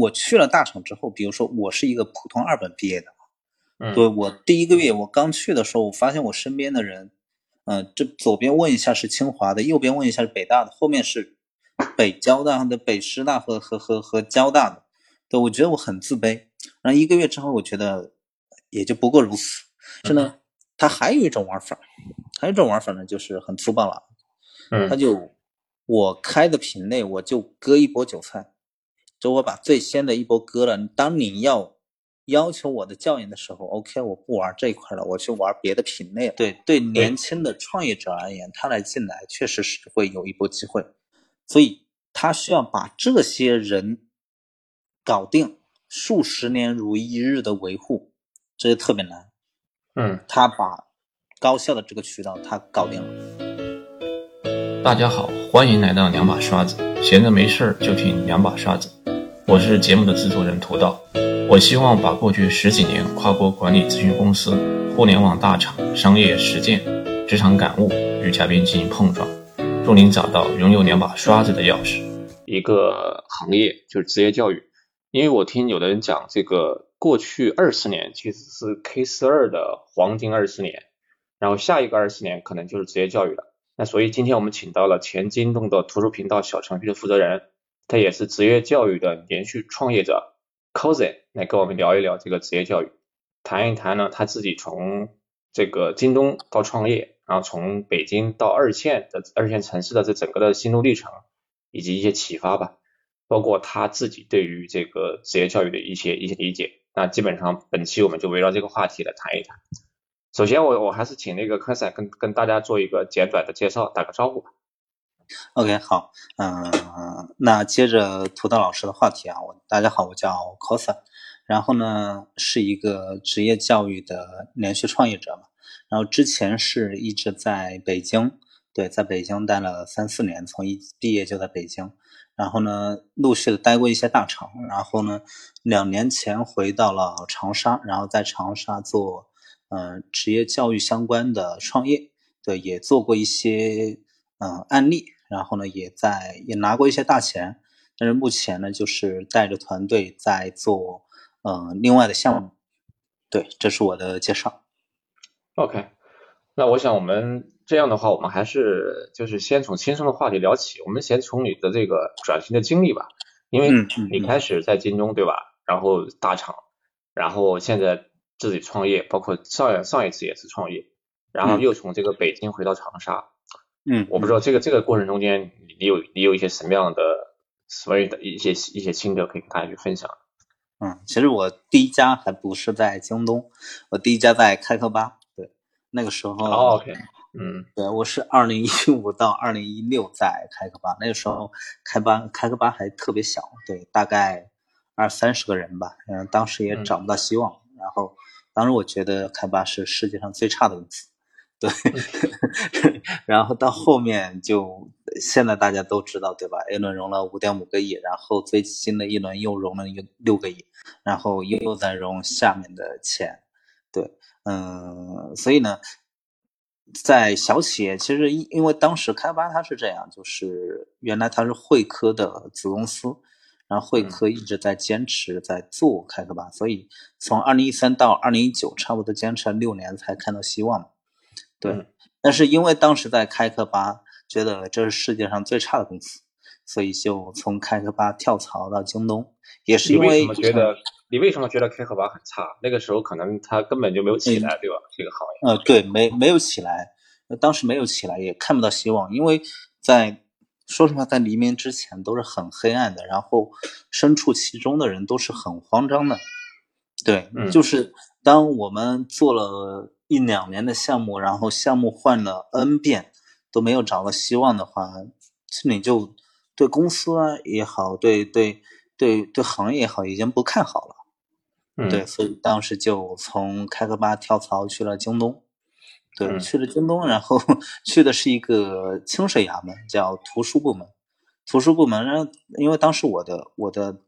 我去了大厂之后，比如说我是一个普通二本毕业的，嗯，对我第一个月我刚去的时候，我发现我身边的人，嗯、这左边问一下是清华的，右边问一下是北大的，后面是北交大的、北师大和和和和交大的，对我觉得我很自卑。然后一个月之后，我觉得也就不过如此。是呢，他还有一种玩法，还有一种玩法呢，就是很粗暴了，他嗯就我开的品类，我就割一波韭菜，就我把最先的一波割了。当你要要求我的教研的时候，OK，我不玩这一块了，我去玩别的品类了。对对，年轻的创业者而言，他来进来确实是会有一波机会，所以他需要把这些人搞定，数十年如一日的维护，这就特别难。嗯，他把高效的这个渠道他搞定了。大家好，欢迎来到两把刷子，闲着没事儿就听两把刷子。我是节目的制作人涂道，我希望把过去十几年跨国管理咨询公司、互联网大厂、商业实践、职场感悟与嘉宾进行碰撞，助您找到拥有两把刷子的钥匙。一个行业就是职业教育，因为我听有的人讲，这个过去二十年其实是 K 十二的黄金二十年，然后下一个二十年可能就是职业教育了。那所以今天我们请到了前京东的图书频道小程序的负责人，他也是职业教育的连续创业者 Cozy 来跟我们聊一聊这个职业教育，谈一谈呢他自己从这个京东到创业，然后从北京到二线的二线城市的这整个的心路历程，以及一些启发吧，包括他自己对于这个职业教育的一些一些理解。那基本上本期我们就围绕这个话题来谈一谈。首先我我还是请那个科赛跟跟大家做一个简短的介绍，打个招呼吧。OK，好，嗯、那接着涂道老师的话题啊，我大家好，我叫 Cosa，然后呢是一个职业教育的连续创业者嘛，然后之前是一直在北京，对，在北京待了三四年，从一毕业就在北京，然后呢陆续的待过一些大厂，然后呢两年前回到了长沙，然后在长沙做嗯、职业教育相关的创业，对，也做过一些嗯、案例。然后呢，也在也拿过一些大钱，但是目前呢，就是带着团队在做呃另外的项目。对，这是我的介绍。OK，那我想我们这样的话，我们还是就是先从轻松的话题聊起。我们先从你的这个转型的经历吧，因为你开始在京东对吧？然后大厂，然后现在自己创业，包括上上一次也是创业，然后嗯又从这个北京回到长沙。嗯，我不知道这个这个过程中间，你有你有一些什么样的所谓的一些一些心得可以跟大家去分享？嗯，其实我第一家还不是在京东，我第一家在开课吧。对，那个时候，哦，OK，嗯对，我是二零一五到二零一六在开课吧，那个时候开班开课吧还特别小，对，大概二三十个人吧，嗯，当时也嗯找不到希望，然后当时我觉得开吧是世界上最差的公司，对，然后到后面就现在大家都知道对吧？A 轮融了五点五个亿，然后最新的一轮又融了一个六个亿，然后又又在融下面的钱，对，嗯，所以呢，在小企业，其实因因为当时开发它是这样，就是原来它是汇科的子公司，然后汇科一直在坚持在做开发吧，所以从二零一三到二零一九，差不多坚持了六年才看到希望。对，嗯但是因为当时在开课吧，觉得这是世界上最差的公司，所以就从开课吧跳槽到京东，也是因你为什么觉得你为什么觉得开课吧很差？那个时候可能它根本就没有起来，对吧？这个行业。呃，对，没没有起来，呃当时没有起来，也看不到希望，因为在说实话，在黎明之前都是很黑暗的，然后身处其中的人都是很慌张的。对，嗯就是当我们做了一两年的项目，然后项目换了 N 遍都没有找到希望的话，这你就对公司啊也好，对对对对行业也好，已经不看好了。嗯，对，所以当时就从开课吧跳槽去了京东，对，嗯去了京东，然后 去的是一个清水衙门，叫图书部门。图书部门，然后因为当时我的我的，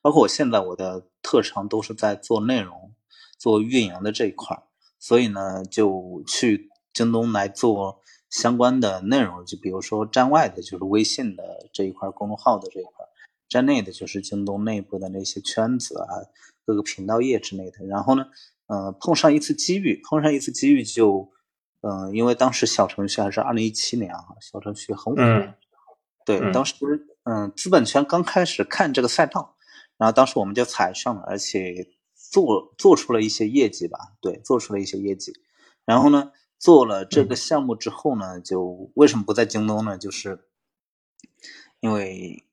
包括我现在我的特长都是在做内容、做运营的这一块儿，所以呢，就去京东来做相关的内容，就比如说站外的，就是微信的这一块儿公众号的这一块儿，在内的就是京东内部的那些圈子啊，各个频道页之类的。然后呢，呃，碰上一次机遇，碰上一次机遇就，嗯，因为当时小程序还是二零一七年啊，小程序很火，对，当时嗯，资本圈刚开始看这个赛道，然后当时我们就踩上了，而且做做出了一些业绩吧，对，做出了一些业绩。然后呢，做了这个项目之后呢，就为什么不在京东呢？就是因为。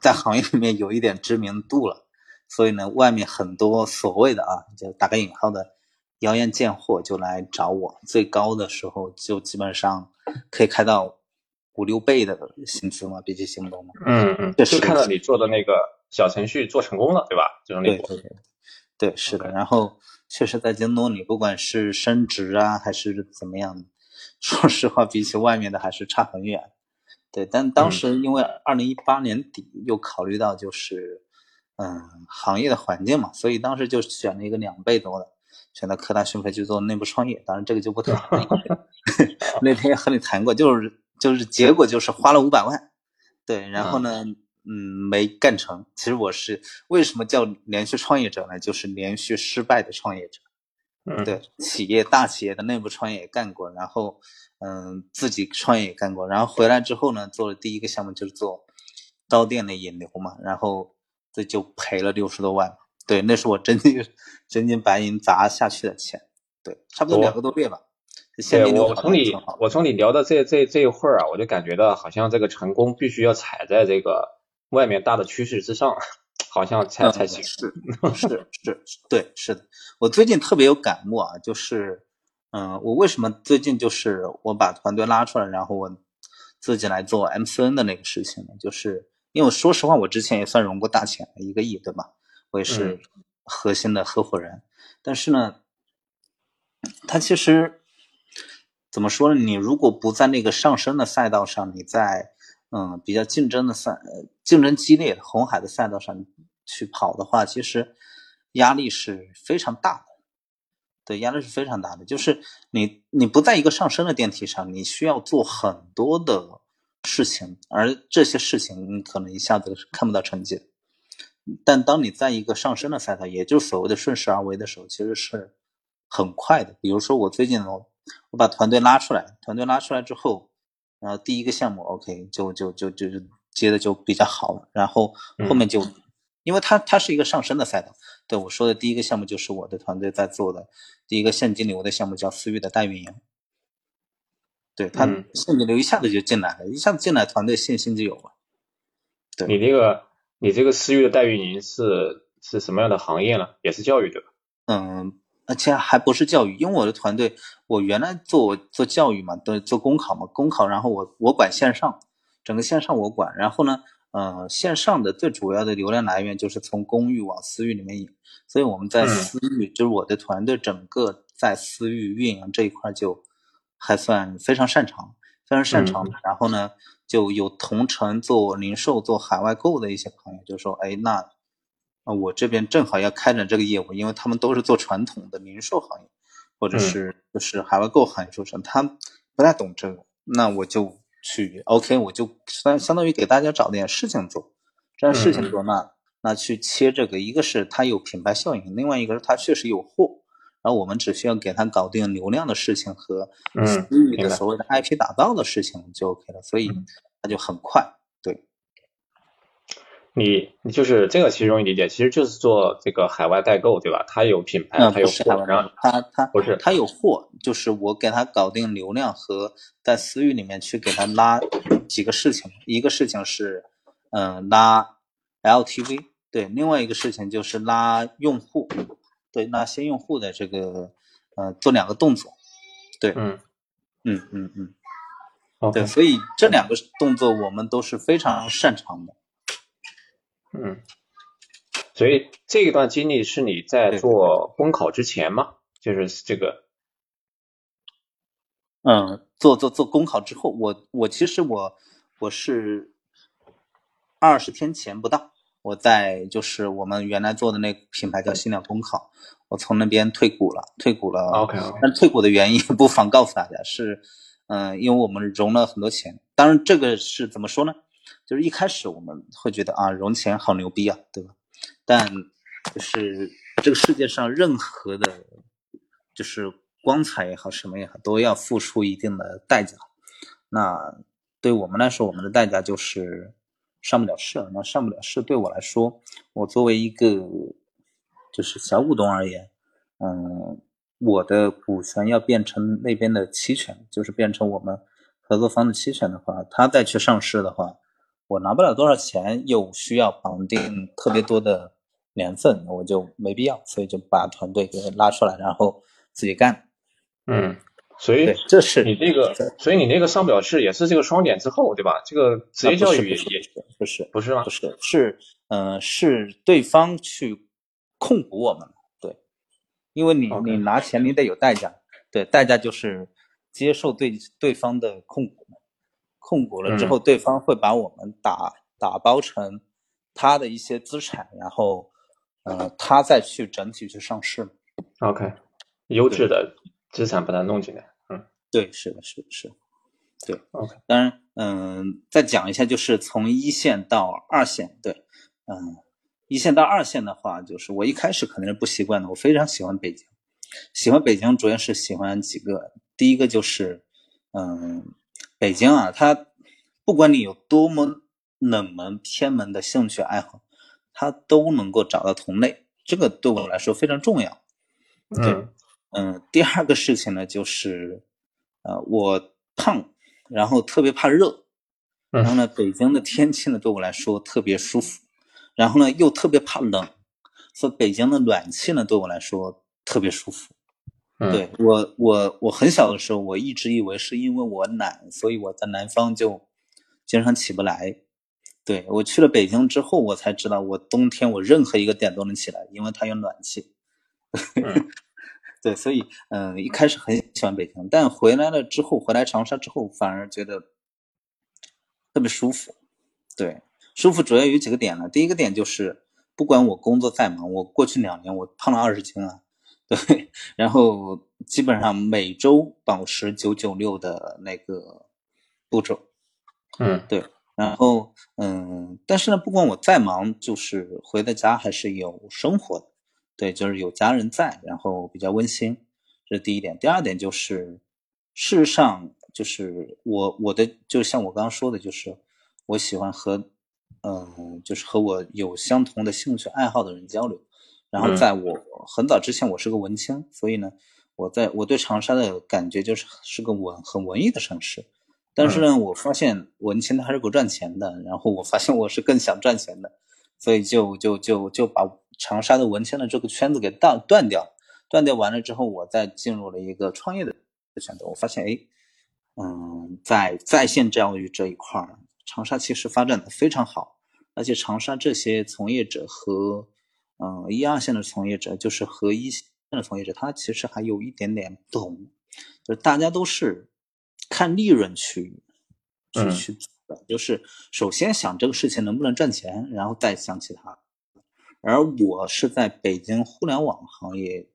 在行业里面有一点知名度了，所以呢，外面很多所谓的啊，就打个引号的谣言贱货就来找我，最高的时候就基本上可以开到五六倍的薪资嘛，比起京东嘛。嗯嗯，就看到你做的那个小程序做成功了，对吧？就是那个。对对对，对是的。然后确实，在京东你不管是升职啊，还是怎么样，说实话，比起外面的还是差很远。对，但当时因为二零一八年底又考虑到就是，嗯，行业的环境嘛，所以当时就选了一个两倍多的，选择科大讯飞去做内部创业。当然这个就不谈了。那天也和你谈过，就是就是结果就是花了五百万，对，然后呢，嗯，没干成。其实我是为什么叫连续创业者呢？就是连续失败的创业者。嗯，对，企业大企业的内部创业也干过，然后。嗯，自己创业也干过，然后回来之后呢，做的第一个项目就是做到店的引流嘛，然后这就赔了六十多万。对，那是我真金 真金白银砸下去的钱。对，差不多两个多月吧。对，我从你我从你聊的这这这一会儿啊，我就感觉到好像这个成功必须要踩在这个外面大的趋势之上，好像才才行。是是是，对，是的。我最近特别有感悟啊，就是。嗯，我为什么最近就是我把团队拉出来，然后我自己来做 MCN 的那个事情呢？就是因为说实话，我之前也算融过大钱，一个亿，对吧？我也是核心的合伙人。但是呢，他其实怎么说呢？你如果不在那个上升的赛道上，你在嗯比较竞争的赛、竞争激烈、红海的赛道上去跑的话，其实压力是非常大的。对，压力是非常大的。就是你，你不在一个上升的电梯上，你需要做很多的事情，而这些事情你可能一下子看不到成绩。但当你在一个上升的赛道，也就是所谓的顺势而为的时候，其实是很快的。比如说我最近我我把团队拉出来，团队拉出来之后，然后第一个项目 OK 就就就就接的就比较好了，然后后面就。因为它它是一个上升的赛道，对我说的第一个项目就是我的团队在做的第一个现金流的项目，叫私域的代运营。对他现金流一下子就进来了，一下子进来，团队信心就有了。对你这个你这个私域的代运营是是什么样的行业呢？也是教育对吧？嗯，而且还不是教育，因为我的团队我原来做做教育嘛，都做公考嘛，公考，然后我我管线上，整个线上我管，然后呢。呃，线上的最主要的流量来源就是从公域往私域里面引，所以我们在私域，就是我的团队整个在私域运营这一块就还算非常擅长，非常擅长。然后呢，就有同城做零售、做海外购的一些朋友就说：“哎，那啊，我这边正好要开展这个业务，因为他们都是做传统的零售行业，或者是就是海外购行业出身，他不太懂这个，那我就。”去 OK，我就相相当于给大家找点事情做，这样事情做那那去切这个，一个是它有品牌效应，另外一个是它确实有货，然后我们只需要给他搞定流量的事情和私域的所谓的 IP 打造的事情就 OK 了，所以它就很快。你你就是这个其实容易理解，其实就是做这个海外代购，对吧？它有品牌，它有货，然后它它不是它有货，就是我给他搞定流量和在私域里面去给他拉几个事情，一个事情是嗯拉 LTV，对，另外一个事情就是拉用户，对，拉新用户的这个呃做两个动作，对，嗯嗯嗯嗯，对，所以这两个动作我们都是非常擅长的。嗯，所以这一段经历是你在做公考之前吗？就是这个，嗯，做做做公考之后，我我其实我我是二十天前不到，我在就是我们原来做的那品牌叫新鸟公考，我从那边退股了，退股了。OK，但退股的原因不妨告诉大家是，嗯，因为我们融了很多钱，当然这个是怎么说呢？就是一开始我们会觉得啊，融钱好牛逼啊，对吧？但就是这个世界上任何的，就是光彩也好，什么也好，都要付出一定的代价。那对我们来说，我们的代价就是上不了市。那上不了市，对我来说，我作为一个就是小股东而言，嗯，我的股权要变成那边的期权，就是变成我们合作方的期权的话，他再去上市的话。我拿不了多少钱，又需要绑定特别多的年份，我就没必要，所以就把团队给拉出来，然后自己干。嗯，所以这是你这个，所以你那个上表是也是这个双减之后，对吧？这个职业教育也不是不是吗？不是是嗯是对方去控股我们，对，因为你你拿钱你得有代价，对，代价就是接受对对方的控股。控股了之后，对方会把我们打打包成他的一些资产，然后，呃，他再去整体去上市。OK，优质的资产把它弄进来。嗯，对，是的，是的，是，对。OK，当然，嗯，再讲一下，就是从一线到二线，对，嗯，一线到二线的话，就是我一开始可能是不习惯的。我非常喜欢北京，喜欢北京主要是喜欢几个，第一个就是，嗯。北京啊，它不管你有多么冷门偏门的兴趣爱好，它都能够找到同类，这个对我来说非常重要。嗯嗯，第二个事情呢，就是呃，我胖，然后特别怕热，然后呢，北京的天气呢对我来说特别舒服，然后呢又特别怕冷，所以北京的暖气呢对我来说特别舒服。对我，我我很小的时候，我一直以为是因为我懒，所以我在南方就经常起不来。对我去了北京之后，我才知道我冬天我任何一个点都能起来，因为它有暖气。对，所以嗯，一开始很喜欢北京，但回来了之后，回来长沙之后，反而觉得特别舒服。对，舒服主要有几个点呢？第一个点就是，不管我工作再忙，我过去两年我胖了二十斤啊。对，然后基本上每周保持九九六的那个步骤，嗯，对，然后嗯，但是呢，不管我再忙，就是回到家还是有生活的，对，就是有家人在，然后比较温馨，这是第一点。第二点就是，事实上就是我我的就像我刚刚说的，就是我喜欢和嗯，就是和我有相同的兴趣爱好的人交流。然后在我很早之前，我是个文青，所以呢，我在我对长沙的感觉就是是个文很文艺的城市。但是呢，我发现文青还是不赚钱的。然后我发现我是更想赚钱的，所以就就就就把长沙的文青的这个圈子给断断掉。断掉完了之后，我再进入了一个创业的选择。我发现，哎，嗯，在在线教育这一块儿，长沙其实发展的非常好，而且长沙这些从业者和嗯，一二线的从业者就是和一线的从业者，他其实还有一点点不同，就是大家都是看利润去去去做的，就是首先想这个事情能不能赚钱，然后再想其他。而我是在北京互联网行业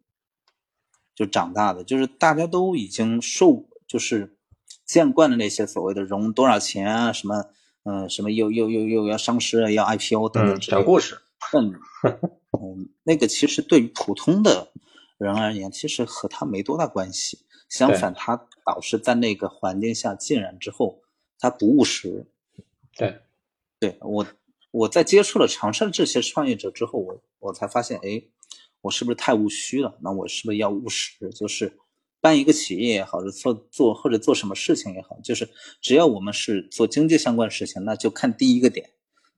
就长大的，就是大家都已经受就是见惯了那些所谓的融多少钱啊，什么嗯什么又又又又要上市要 IPO 等等讲故事。嗯，嗯，那个其实对于普通的人而言，其实和他没多大关系。相反，他导师在那个环境下浸染之后，他不务实。对，对我我在接触了长沙的这些创业者之后，我我才发现，哎，我是不是太务虚了？那我是不是要务实？就是办一个企业也好，是做做或者做什么事情也好，就是只要我们是做经济相关的事情，那就看第一个点，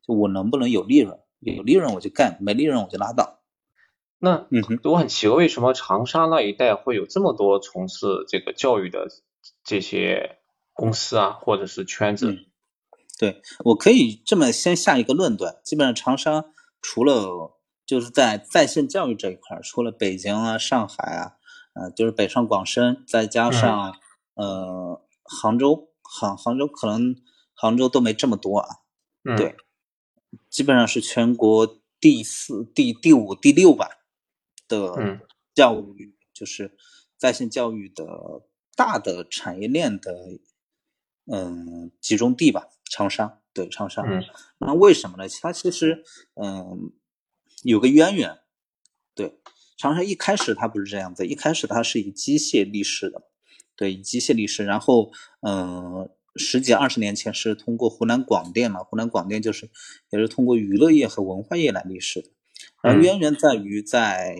就我能不能有利润。有利润我就干，没利润我就拉倒。那嗯，我很奇怪，为什么长沙那一带会有这么多从事这个教育的这些公司啊，或者是圈子？对我可以这么先下一个论断，基本上长沙除了就是在在线教育这一块，除了北京啊、上海啊，呃，就是北上广深，再加上呃杭州，杭杭州可能杭州都没这么多啊。对。基本上是全国第四、第第五、第六吧的教育，就是在线教育的大的产业链的嗯集中地吧。长沙，对长沙。嗯，那为什么呢？它其实嗯有个渊源。对，长沙一开始它不是这样子，一开始它是以机械立市的，对，以机械立市，然后嗯。十几二十年前是通过湖南广电嘛，湖南广电就是也是通过娱乐业和文化业来立市的。而渊源在于在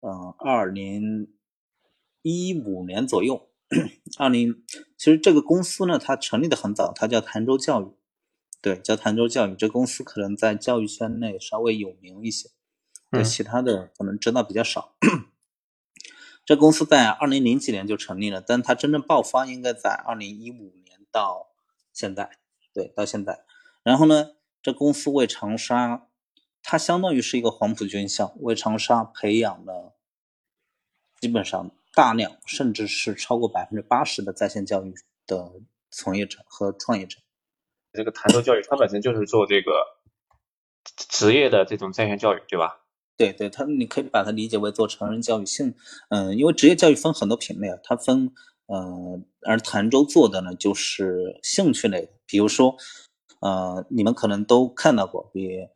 嗯二零一五年左右，二零其实这个公司呢，它成立的很早，它叫潭州教育，对，叫潭州教育。这公司可能在教育圈内稍微有名一些，对其他的可能知道比较少。这公司在二零零几年就成立了，但它真正爆发应该在二零一五年。到现在，对，到现在，然后呢，这公司为长沙，它相当于是一个黄埔军校，为长沙培养了基本上大量，甚至是超过百分之八十的在线教育的从业者和创业者。这个潭州教育，它本身就是做这个职业的这种在线教育，对吧？对对，它你可以把它理解为做成人教育性，嗯，因为职业教育分很多品类啊，它分。呃，而潭州做的呢，就是兴趣类的，比如说，呃，你们可能都看到过，比，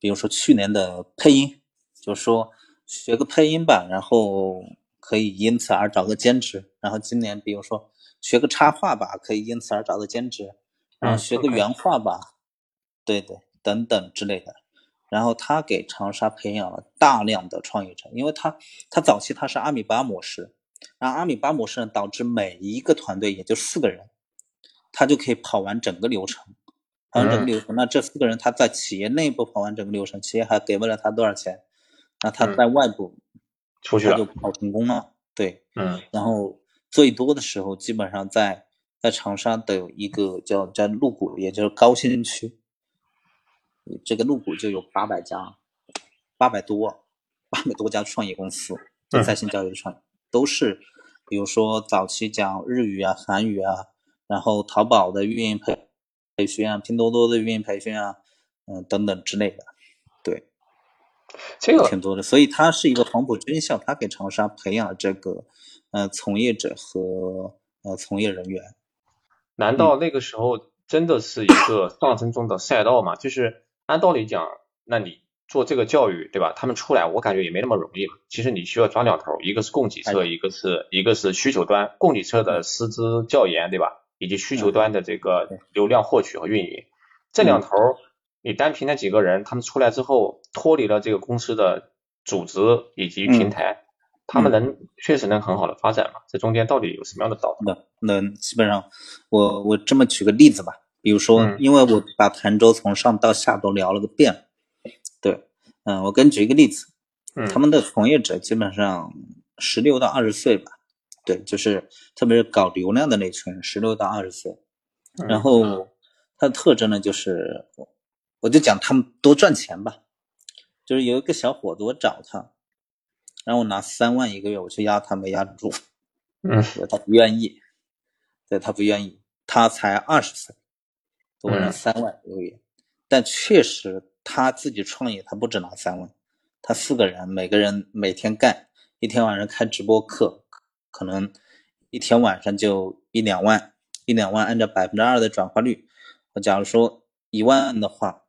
比如说去年的配音，就说学个配音吧，然后可以因此而找个兼职，然后今年比如说学个插画吧，可以因此而找个兼职，然后学个原画吧，对对，等等之类的，然后他给长沙培养了大量的创业者，因为他他早期他是阿米巴模式。然后阿米巴模式呢，导致每一个团队也就四个人，他就可以跑完整个流程，跑完整个流程。那这四个人他在企业内部跑完整个流程，企业还给不了他多少钱，那他在外部出去他就跑成功了。对，嗯。然后最多的时候，基本上在在长沙的有一个叫叫麓谷，也就是高新区，这个麓谷就有八百家，八百多，八百多家创业公司，在线教育的创业。都是，比如说早期讲日语啊、韩语啊，然后淘宝的运营培培训啊、拼多多的运营培训啊，嗯等等之类的，对，这个挺多的。所以它是一个黄埔军校，它给长沙培养了这个呃从业者和呃从业人员。难道那个时候真的是一个上升中的赛道吗？就是按道理讲，那你。做这个教育，对吧？他们出来，我感觉也没那么容易嘛。其实你需要抓两头，一个是供给侧，一个是一个是需求端。供给侧的师资教研，对吧？以及需求端的这个流量获取和运营，这两头你单凭那几个人，他们出来之后脱离了这个公司的组织以及平台，他们能确实能很好的发展吗？这中间到底有什么样的道理？那那基本上，我我这么举个例子吧，比如说，因为我把潭州从上到下都聊了个遍。对，嗯，我给你举一个例子，他们的从业者基本上十六到二十岁吧，对，就是特别是搞流量的那群，十六到二十岁，然后他的特征呢，就是我就讲他们多赚钱吧，就是有一个小伙子，我找他，然后我拿三万一个月，我去压他没压住，嗯，他不愿意，对他不愿意，他才二十岁，我拿三万一个月，但确实。他自己创业，他不止拿三万，他四个人，每个人每天干，一天晚上开直播课，可能一天晚上就一两万，一两万，按照百分之二的转化率，我假如说一万的话，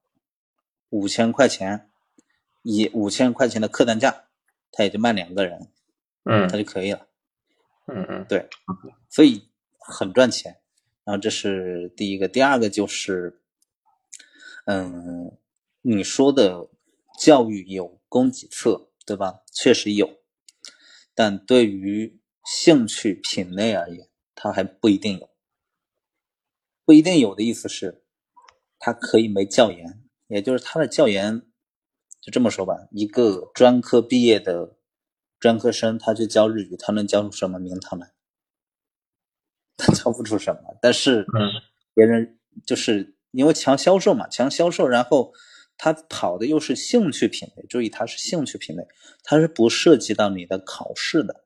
五千块钱，以五千块钱的客单价，他也就卖两个人，嗯，他就可以了，嗯嗯，对，所以很赚钱。然后这是第一个，第二个就是，嗯。你说的教育有供给侧，对吧？确实有，但对于兴趣品类而言，它还不一定有。不一定有的意思是，它可以没教研，也就是他的教研，就这么说吧，一个专科毕业的专科生，他去教日语，他能教出什么名堂来？他教不出什么。但是，别人就是因为强销售嘛，强销售，然后。他跑的又是兴趣品类，注意，它是兴趣品类，它是不涉及到你的考试的。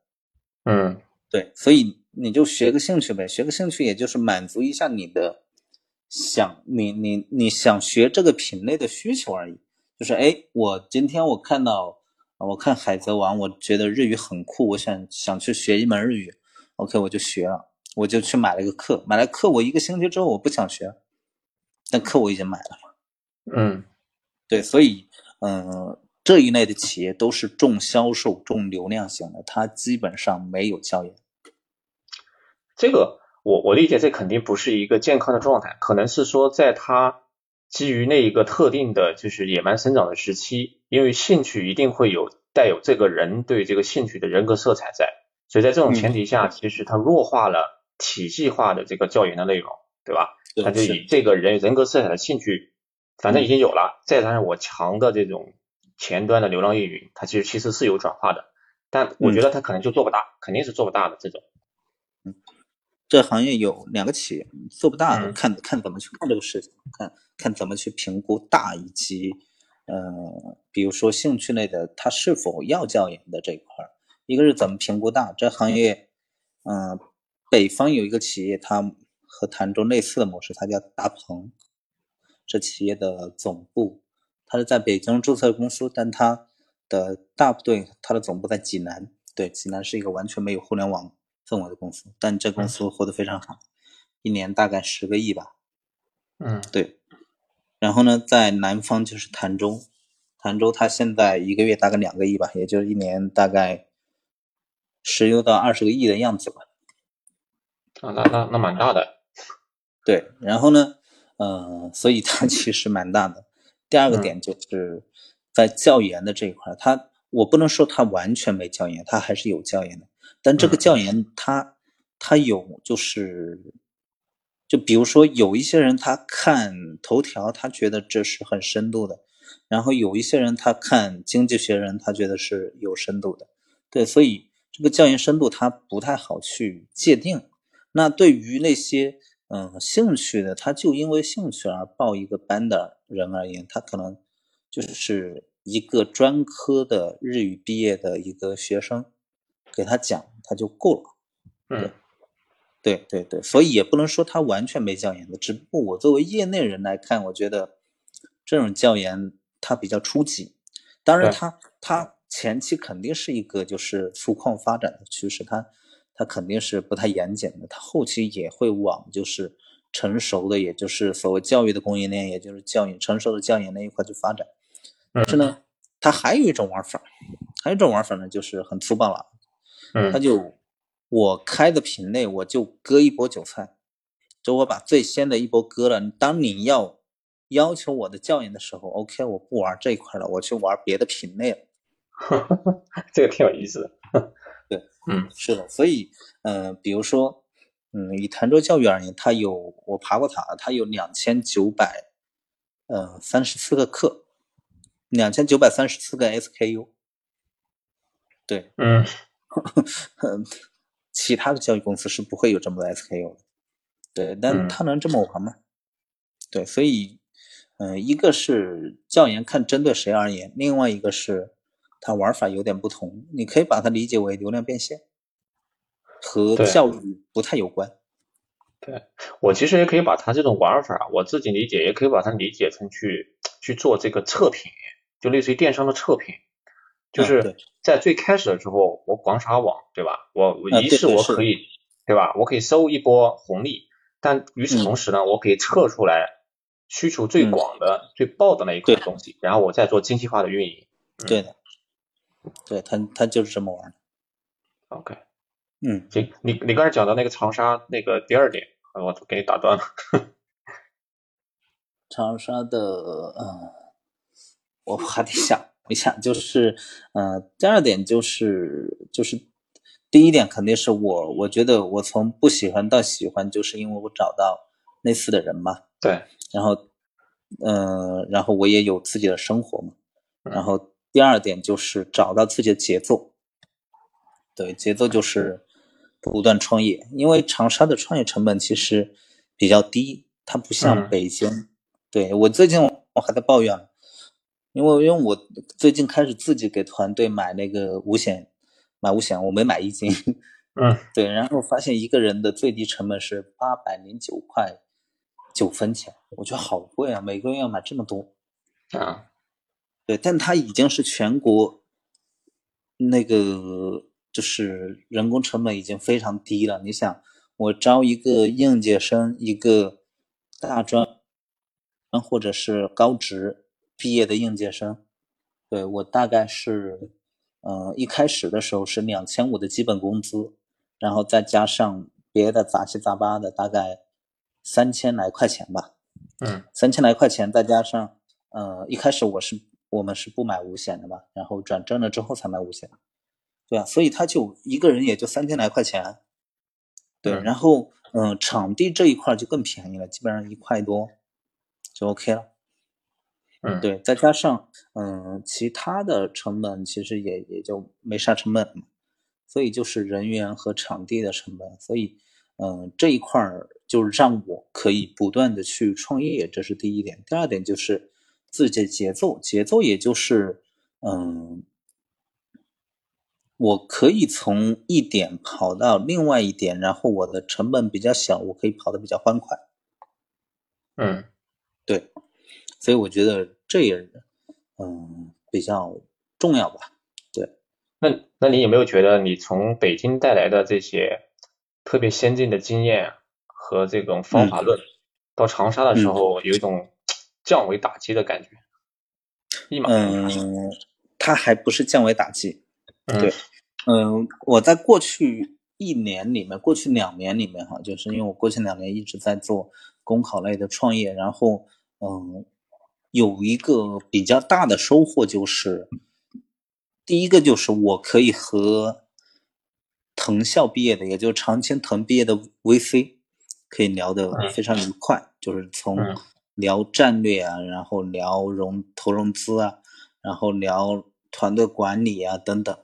嗯，对，所以你就学个兴趣呗，学个兴趣，也就是满足一下你的想，你你你想学这个品类的需求而已。就是哎，我今天我看到，我看《海贼王》，我觉得日语很酷，我想想去学一门日语，OK，我就学了，我就去买了个课，买了课，我一个星期之后我不想学。但课我已经买了嘛。嗯，对，所以嗯，这一类的企业都是重销售、重流量型的，它基本上没有教研。这个我我理解，这肯定不是一个健康的状态，可能是说在它基于那一个特定的，就是野蛮生长的时期，因为兴趣一定会有带有这个人对这个兴趣的人格色彩在，所以在这种前提下，其实它弱化了体系化的这个教研的内容，对吧？他就以这个人人格色彩的兴趣，反正已经有了，再加上我强的这种前端的流量运营，它其实其实是有转化的，但我觉得它可能就做不大，肯定是做不大的这种。嗯。这行业有两个企业做不大，看看怎么去看这个事情，看看怎么去评估大以及，呃，比如说兴趣类的，它是否要教研的这一块儿。一个是怎么评估大，这行业，嗯，北方有一个企业，它和潭州类似的模式，它叫大鹏，这企业的总部，它是在北京注册公司，但它的大部队，它的总部在济南，对，济南是一个完全没有互联网。氛围的公司，但这公司活得非常好，一年大概十个亿吧。嗯，对。然后呢，在南方就是潭州，潭州它现在一个月大概两个亿吧，也就是一年大概十六到二十个亿的样子吧。啊，那那那蛮大的。对，然后呢，呃，所以它 其实蛮大的。第二个点就是在教研的这一块，它我不能说它完全没教研，它还是有教研的。但这个教研，它它有就是，就比如说有一些人他看头条，他觉得这是很深度的，然后有一些人他看经济学人，他觉得是有深度的，对，所以这个教研深度它不太好去界定。那对于那些嗯兴趣的，他就因为兴趣而报一个班的人而言，他可能就是一个专科的日语毕业的一个学生。给他讲，他就够了。嗯，对对对，所以也不能说他完全没教研的，只不过我作为业内人来看，我觉得这种教研它比较初级。当然，他他前期肯定是一个就是粗犷发展的趋势，它它肯定是不太严谨的，它后期也会往就是成熟的，也就是所谓教育的供应链，也就是教育成熟的教研那一块去发展。但是呢，它还有一种玩法，还有一种玩法呢，就是很粗暴了。他就我开的品类，我就割一波韭菜，就我把最先的一波割了。当你要要求我的教研的时候，OK，我不玩这一块了，我去玩别的品类了。这个挺有意思的。对，嗯，是的。所以，嗯，比如说，嗯，以潭州教育而言，它有我爬过塔，它有两千九百，呃，三十四个课，两千九百三十四个 SKU。对，嗯。其他的教育公司是不会有这么多 SKU 的，对，但它能这么玩吗？对，所以，嗯，一个是教研看针对谁而言，另外一个是它玩法有点不同，你可以把它理解为流量变现，和效率不太有关。对我其实也可以把它这种玩法，我自己理解，也可以把它理解成去去做这个测评，就类似于电商的测评。就是在最开始的时候，我广撒网，对吧？我我一是我可以，对吧？我可以收一波红利，但与此同时呢，我可以测出来需求最广的、最爆的那一块东西，然后我再做精细化的运营。对的，对他他就是这么玩的。OK，嗯，行，你你刚才讲的那个长沙那个第二点，我给你打断了。长沙的，嗯，我还得想。一下就是，呃，第二点就是，就是第一点肯定是我，我觉得我从不喜欢到喜欢，就是因为我找到类似的人嘛。对。然后，嗯，然后我也有自己的生活嘛。然后第二点就是找到自己的节奏。对，节奏就是不断创业，因为长沙的创业成本其实比较低，它不像北京。对我最近我还在抱怨。因为因为我最近开始自己给团队买那个五险，买五险我没买一金，嗯，对，然后发现一个人的最低成本是八百零九块九分钱，我觉得好贵啊，每个月要买这么多啊，对，但它已经是全国那个就是人工成本已经非常低了。你想，我招一个应届生，一个大专。或者是高职毕业的应届生。对我大概是，嗯，一开始的时候是两千五的基本工资，然后再加上别的杂七杂八的，大概三千来块钱吧。嗯，三千来块钱，再加上，呃，一开始我是我们是不买五险的嘛，然后转正了之后才买五险。对啊，所以他就一个人也就三千来块钱。对，然后，嗯，场地这一块就更便宜了，基本上一块多就 OK 了。嗯，对，再加上嗯，其他的成本其实也也就没啥成本嘛，所以就是人员和场地的成本，所以嗯，这一块儿就让我可以不断的去创业，这是第一点。第二点就是自己的节奏，节奏也就是嗯，我可以从一点跑到另外一点，然后我的成本比较小，我可以跑得比较欢快。嗯，对。所以我觉得这也，嗯，比较重要吧。对，那那你有没有觉得你从北京带来的这些特别先进的经验和这种方法论，到长沙的时候有一种降维打击的感觉？嗯，它还不是降维打击。对，嗯，我在过去一年里面，过去两年里面哈，就是因为我过去两年一直在做公考类的创业，然后嗯。有一个比较大的收获就是，第一个就是我可以和藤校毕业的，也就是常青藤毕业的 VC，可以聊得非常愉快，就是从聊战略啊，然后聊融投融资啊，然后聊团队管理啊等等，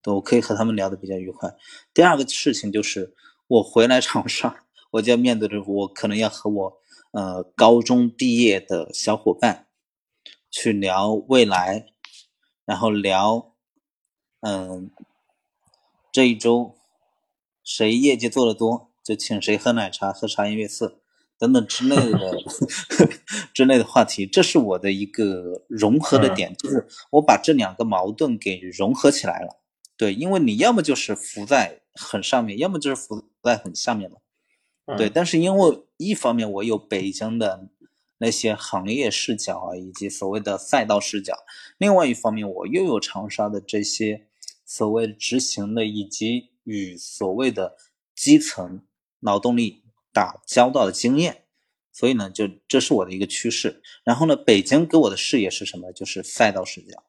都可以和他们聊得比较愉快。第二个事情就是我回来长沙，我就要面对着我可能要和我呃高中毕业的小伙伴。去聊未来，然后聊，嗯，这一周谁业绩做的多，就请谁喝奶茶、喝茶颜悦色等等之类的 之类的话题。这是我的一个融合的点，就是我把这两个矛盾给融合起来了。对，因为你要么就是浮在很上面，要么就是浮在很下面嘛。对，但是因为一方面我有北京的。那些行业视角啊，以及所谓的赛道视角。另外一方面，我又有长沙的这些所谓执行的，以及与所谓的基层劳动力打交道的经验。所以呢，就这是我的一个趋势。然后呢，北京给我的视野是什么？就是赛道视角，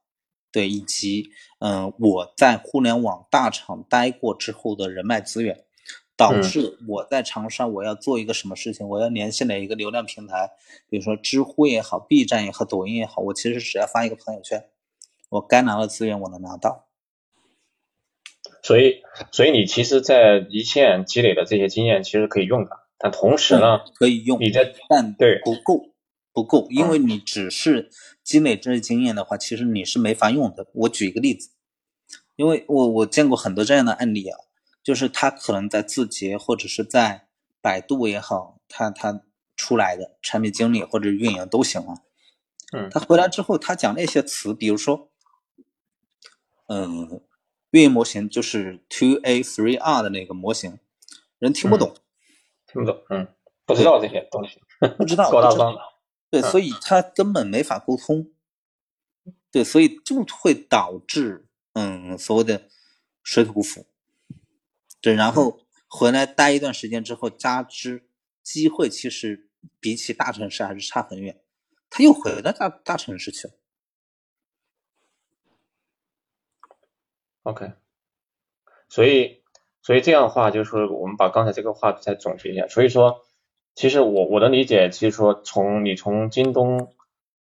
对，以及嗯，我在互联网大厂待过之后的人脉资源。导致我在长沙，我要做一个什么事情，我要联系哪一个流量平台，比如说知乎也好，B 站也好，抖音也好，我其实只要发一个朋友圈，我该拿的资源我能拿到。所以，所以你其实，在一线积累的这些经验其实可以用的，但同时呢，可以用，你的但对不够，不够，因为你只是积累这些经验的话，其实你是没法用的。我举一个例子，因为我我见过很多这样的案例啊。就是他可能在字节或者是在百度也好，他他出来的产品经理或者运营都行啊。嗯，他回来之后，他讲那些词，比如说，嗯，运营模型就是 two a three r 的那个模型，人听不懂，听不懂，嗯，不知道这些东西，不知道 高大上的，对，所以他根本没法沟通，对，所以就会导致嗯所谓的水土不服。对，然后回来待一段时间之后，加之机会其实比起大城市还是差很远，他又回到大大城市去了。OK，所以所以这样的话，就是说我们把刚才这个话再总结一下。所以说，其实我我的理解，其实说从你从京东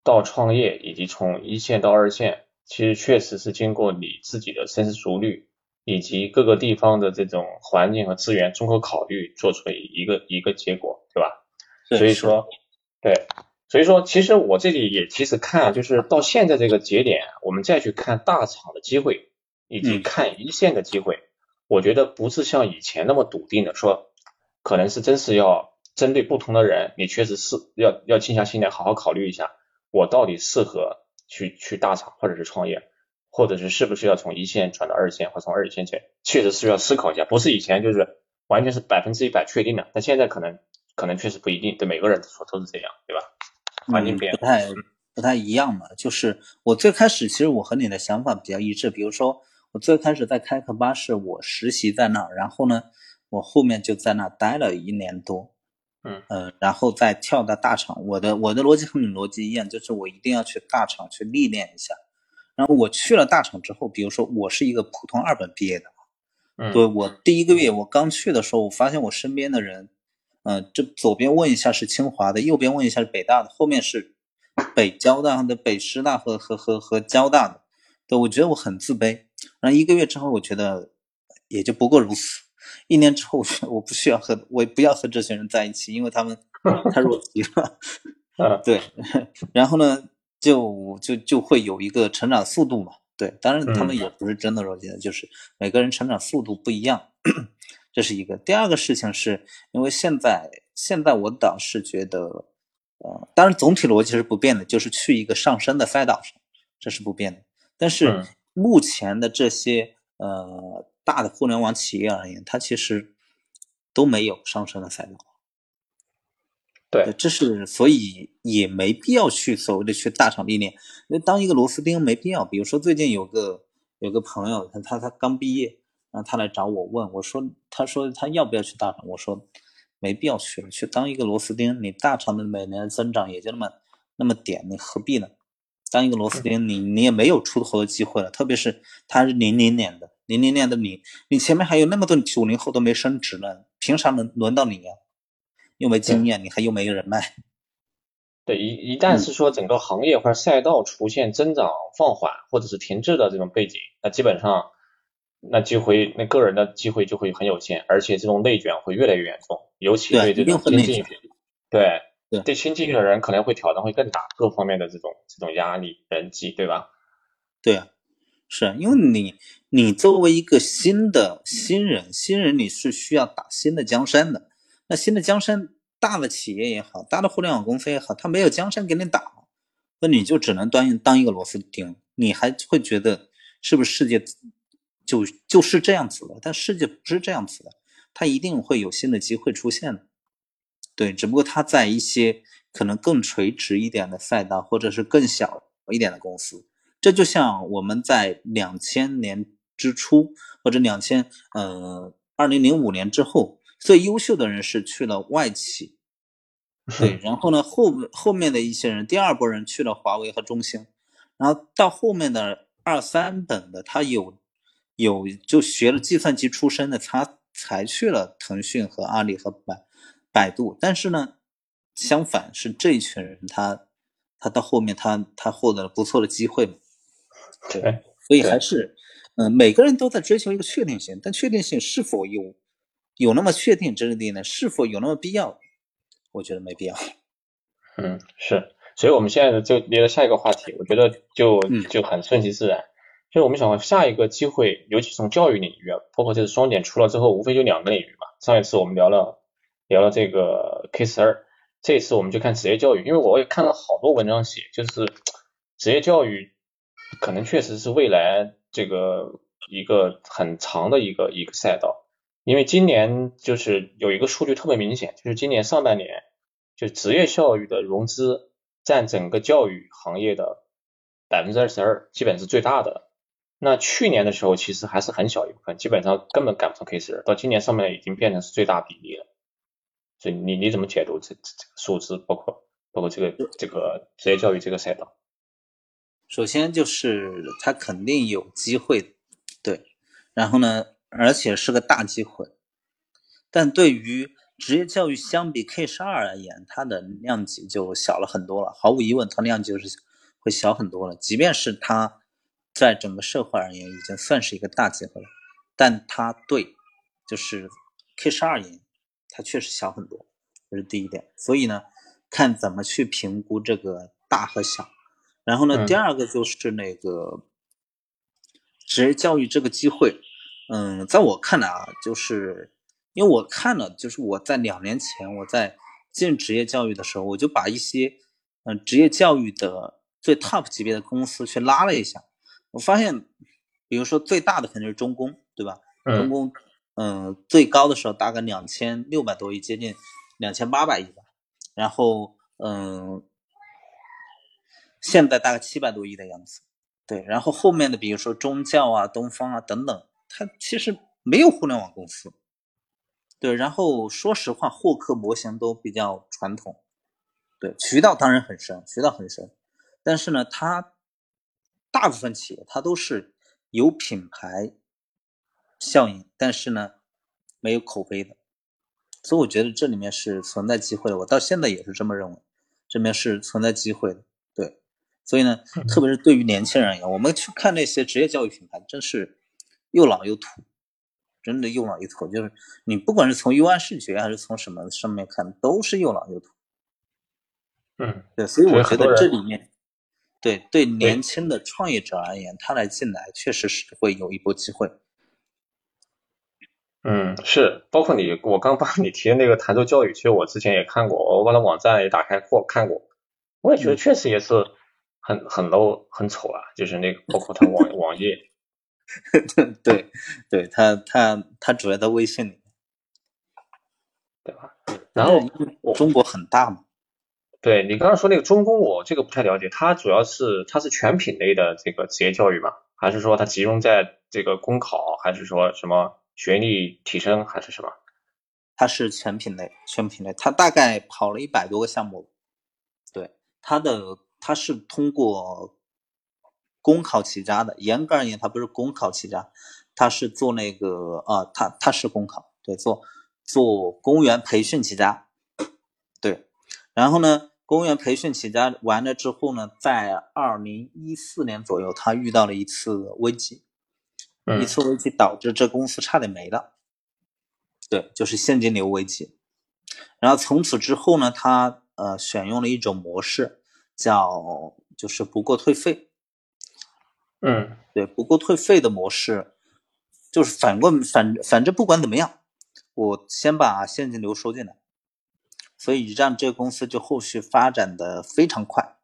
到创业，以及从一线到二线，其实确实是经过你自己的深思熟虑。以及各个地方的这种环境和资源综合考虑，做出的一个一个结果，对吧？所以说，对，所以说，其实我这里也其实看，就是到现在这个节点，我们再去看大厂的机会，以及看一线的机会，我觉得不是像以前那么笃定的说，可能是真是要针对不同的人，你确实是要要静下心来好好考虑一下，我到底适合去去大厂或者是创业。或者是是不是要从一线转到二线，或从二线去，确实是要思考一下，不是以前就是完全是百分之一百确定的，但现在可能可能确实不一定，对每个人说都是这样，对吧？环境变不太不太一样嘛。就是我最开始其实我和你的想法比较一致，比如说我最开始在开课吧是，我实习在那儿，然后呢，我后面就在那儿待了一年多，嗯呃，然后再跳到大厂。我的我的逻辑和你逻辑一样，就是我一定要去大厂去历练一下。然后我去了大厂之后，比如说我是一个普通二本毕业的。嗯，对我第一个月我刚去的时候，我发现我身边的人，嗯、这左边问一下是清华的，右边问一下是北大的，后面是北交大的、北师大和和和和交大的。对我觉得我很自卑。然后一个月之后，我觉得也就不过如此。一年之后，我我不需要和我不要和这些人在一起，因为他们 太弱鸡了。嗯对，然后呢，就就就会有一个成长速度嘛。对，当然他们嗯也不是真的弱鸡的，就是每个人成长速度不一样，这是一个。第二个事情是因为现在现在我倒是觉得，呃，当然总体逻辑是不变的，就是去一个上升的赛道上，这是不变的。但是嗯目前的这些呃大的互联网企业而言，它其实都没有上升的赛道。对，这是所以也没必要去所谓的去大厂历练，那当一个螺丝钉没必要。比如说最近有个有个朋友，他他他刚毕业，然后他来找我问我说，他说他要不要去大厂？我说没必要去了，去当一个螺丝钉，你大厂的每年增长也就那么那么点，你何必呢？当一个螺丝钉，你你也没有出头的机会了，特别是他是零零年的，零零年的你，你前面还有那么多九零后都没升职呢，凭啥能轮到你呀、又没经验，你还又没人脉。对，一一旦是说整个行业或者赛道出现增长放缓或者是停滞的这种背景，那基本上那机会那个人的机会就会很有限，而且这种内卷会越来越严重，尤其对这种会内卷新进去，对对对新进去的人可能会挑战会更大，各方面的这种这种压力人际，对吧？对啊，是啊因为你你作为一个新的新人，新人你是需要打新的江山的。那新的江山，大的企业也好，大的互联网公司也好，它没有江山给你打，那你就只能当当一个螺丝钉，你还会觉得是不是世界就就是这样子的？但世界不是这样子的，它一定会有新的机会出现的。对，只不过他在一些可能更垂直一点的赛道，或者是更小一点的公司，这就像我们在两千年之初，或者两千呃二零零五年之后，最优秀的人是去了外企，对，然后呢后后面的一些人，第二波人去了华为和中兴，然后到后面的二三本的，他有有就学了计算机出身的，他才去了腾讯和阿里和百百度，但是呢，相反是这一群人，他他到后面他他获得了不错的机会嘛，对，所以还是，嗯、每个人都在追求一个确定性，但确定性是否有有那么确定之地呢？是否有那么必要？我觉得没必要。嗯，是，所以我们现在就连到下一个话题，我觉得就嗯就很顺其自然。就是我们想下一个机会，尤其从教育领域啊，包括这个双减出了之后，无非就两个领域嘛。上一次我们聊了聊了这个 K 十二，这次我们就看职业教育，因为我也看了好多文章写，就是职业教育可能确实是未来这个一个很长的一个一个赛道。因为今年就是有一个数据特别明显，就是今年上半年，就职业教育的融资占整个教育行业的百分之二十二，基本是最大的。那去年的时候其实还是很小一部分，基本上根本赶不上 K 十二，到今年上面已经变成是最大比例了。所以你你怎么解读这这这个数字，包括包括这个这个职业教育这个赛道？首先就是他肯定有机会，对，然后呢，而且是个大机会。但对于职业教育相比 K 十二而言，它的量级就小了很多了。毫无疑问，它量级就是会小很多了。即便是它在整个社会而言已经算是一个大机会了，但它对就是 K 十二而言，它确实小很多，这是第一点。所以呢，看怎么去评估这个大和小。然后呢，嗯第二个就是那个职业教育这个机会，嗯，在我看来啊，就是因为我看了，就是我在两年前我在进职业教育的时候，我就把一些嗯职业教育的最 top 级别的公司去拉了一下，我发现，比如说最大的肯定是中公，对吧？中嗯公，嗯，最高的时候大概两千六百多亿，接近两千八百亿吧。然后，嗯，现在大概七百多亿的样子。对，然后后面的比如说中教啊、东方啊等等，它其实没有互联网公司。对，然后说实话，获客模型都比较传统。对，渠道当然很深，渠道很深，但是呢，它大部分企业它都是有品牌效应，但是呢，没有口碑的。所以我觉得这里面是存在机会的，我到现在也是这么认为，这面是存在机会的。对，所以呢，特别是对于年轻人而言，我们去看那些职业教育品牌，真是又老又土。真的又老又土，就是你不管是从 UI 视觉还是从什么上面看，都是又老又土。嗯，对，所以我觉得这里面，对对年轻的创业者而言，他来进来确实是会有一波机会。嗯，是，包括你，我刚帮你提的那个弹奏教育，其实我之前也看过，我把它网站也打开过看过，我也觉得确实也是很很 low 很丑啊，就是那个包括它网 网页。对，对他，他他主要在微信里，对吧？然后中国很大嘛。对你刚刚说那个中公，我这个不太了解。它主要是它是全品类的这个职业教育嘛？还是说它集中在这个公考，还是说什么学历提升，还是什么？它是全品类，全品类。它大概跑了一百多个项目。对，它的它是通过。公考起家的，严格而言，他不是公考起家，他是做那个啊，他他是公考，对，做做公务员培训起家，对，然后呢，公务员培训起家完了之后呢，在二零一四年左右，他遇到了一次危机，一次危机导致这公司差点没了，对，就是现金流危机，然后从此之后呢，他呃选用了一种模式，叫就是不过退费。嗯，对，不过退费的模式就是反过反反正不管怎么样，我先把现金流收进来，所以让这个公司就后续发展的非常快。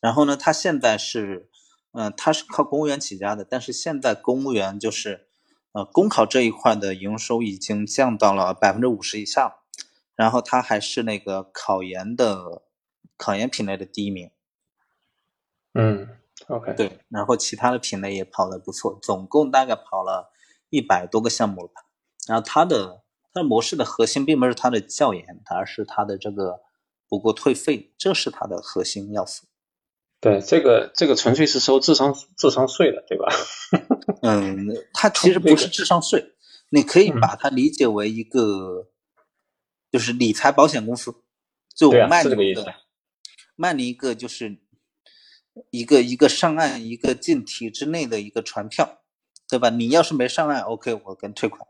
然后呢，他现在是，嗯，他是靠公务员起家的，但是现在公务员就是，呃，公考这一块的营收已经降到了百分之五十以下，然后他还是那个考研的考研品类的第一名。嗯。OK，对，然后其他的品类也跑得不错，总共大概跑了一百多个项目吧。然后它的它的模式的核心并不是它的教研，而是它的这个不过退费，这是它的核心要素。对，这个这个纯粹是收智商智商税的，对吧？嗯，它其实不是智商税，你可以把它理解为一个就是理财保险公司，就卖你一个卖你一个就是。一个一个上岸，一个进体制内的一个船票，对吧？你要是没上岸，OK，我跟退款。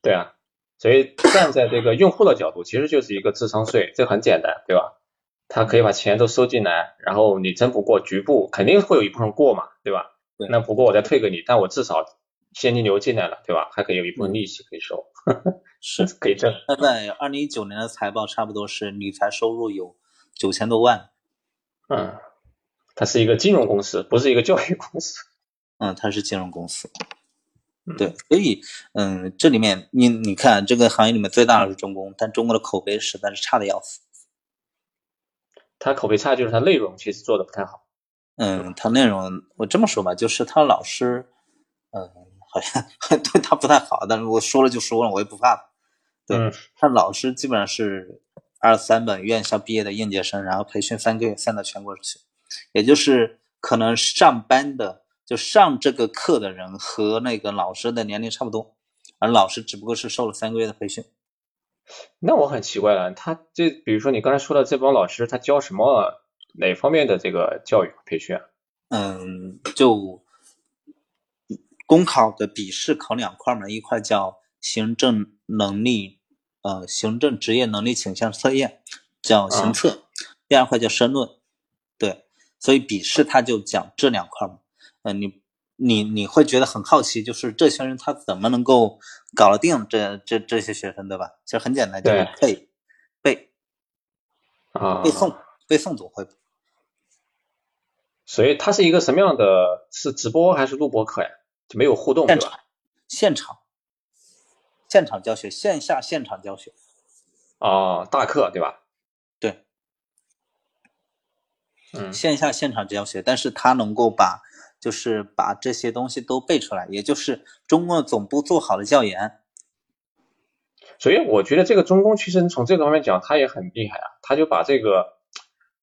对啊，所以站在这个用户的角度，其实就是一个智商税，这很简单，对吧？他可以把钱都收进来，然后你真不过局部，肯定会有一部分过嘛，对吧？对。那不过我再退给你，但我至少现金流进来了，对吧？还可以有一部分利息可以收，是可以挣。那在二零一九年的财报，差不多是理财收入有九千多万。嗯。它是一个金融公司，不是一个教育公司。嗯，它是金融公司。对，所以，嗯，这里面你你看，这个行业里面最大的是中公，但中国的口碑实在是差的要死。它口碑差，就是它内容其实做的不太好。嗯，它内容我这么说吧，就是他老师，嗯，好像 对他不太好，但是我说了就说了，我也不怕。对他老师基本上是二三本院校毕业的应届生，然后培训三个月，散到全国去。也就是可能上班的，就上这个课的人和那个老师的年龄差不多，而老师只不过是受了三个月的培训。那我很奇怪了，他这比如说你刚才说的这帮老师，他教什么哪方面的这个教育培训啊？嗯，就公考的笔试考两块嘛，一块叫行政能力，呃，行政职业能力倾向测验，叫行测；第二块叫申论。对所以笔试他就讲这两块嘛，嗯，你你你会觉得很好奇，就是这些人他怎么能够搞得定这这这些学生，对吧？其实很简单，就是背背啊，背诵背诵总会。所以它是一个什么样的？是直播还是录播课呀？就没有互动对吧？现场现场教学，线下现场教学。哦，大课对吧？对嗯线下现场教学，但是他能够把就是把这些东西都背出来，也就是中共的总部做好的教研。所以我觉得这个中共其实从这个方面讲，他也很厉害啊，他就把这个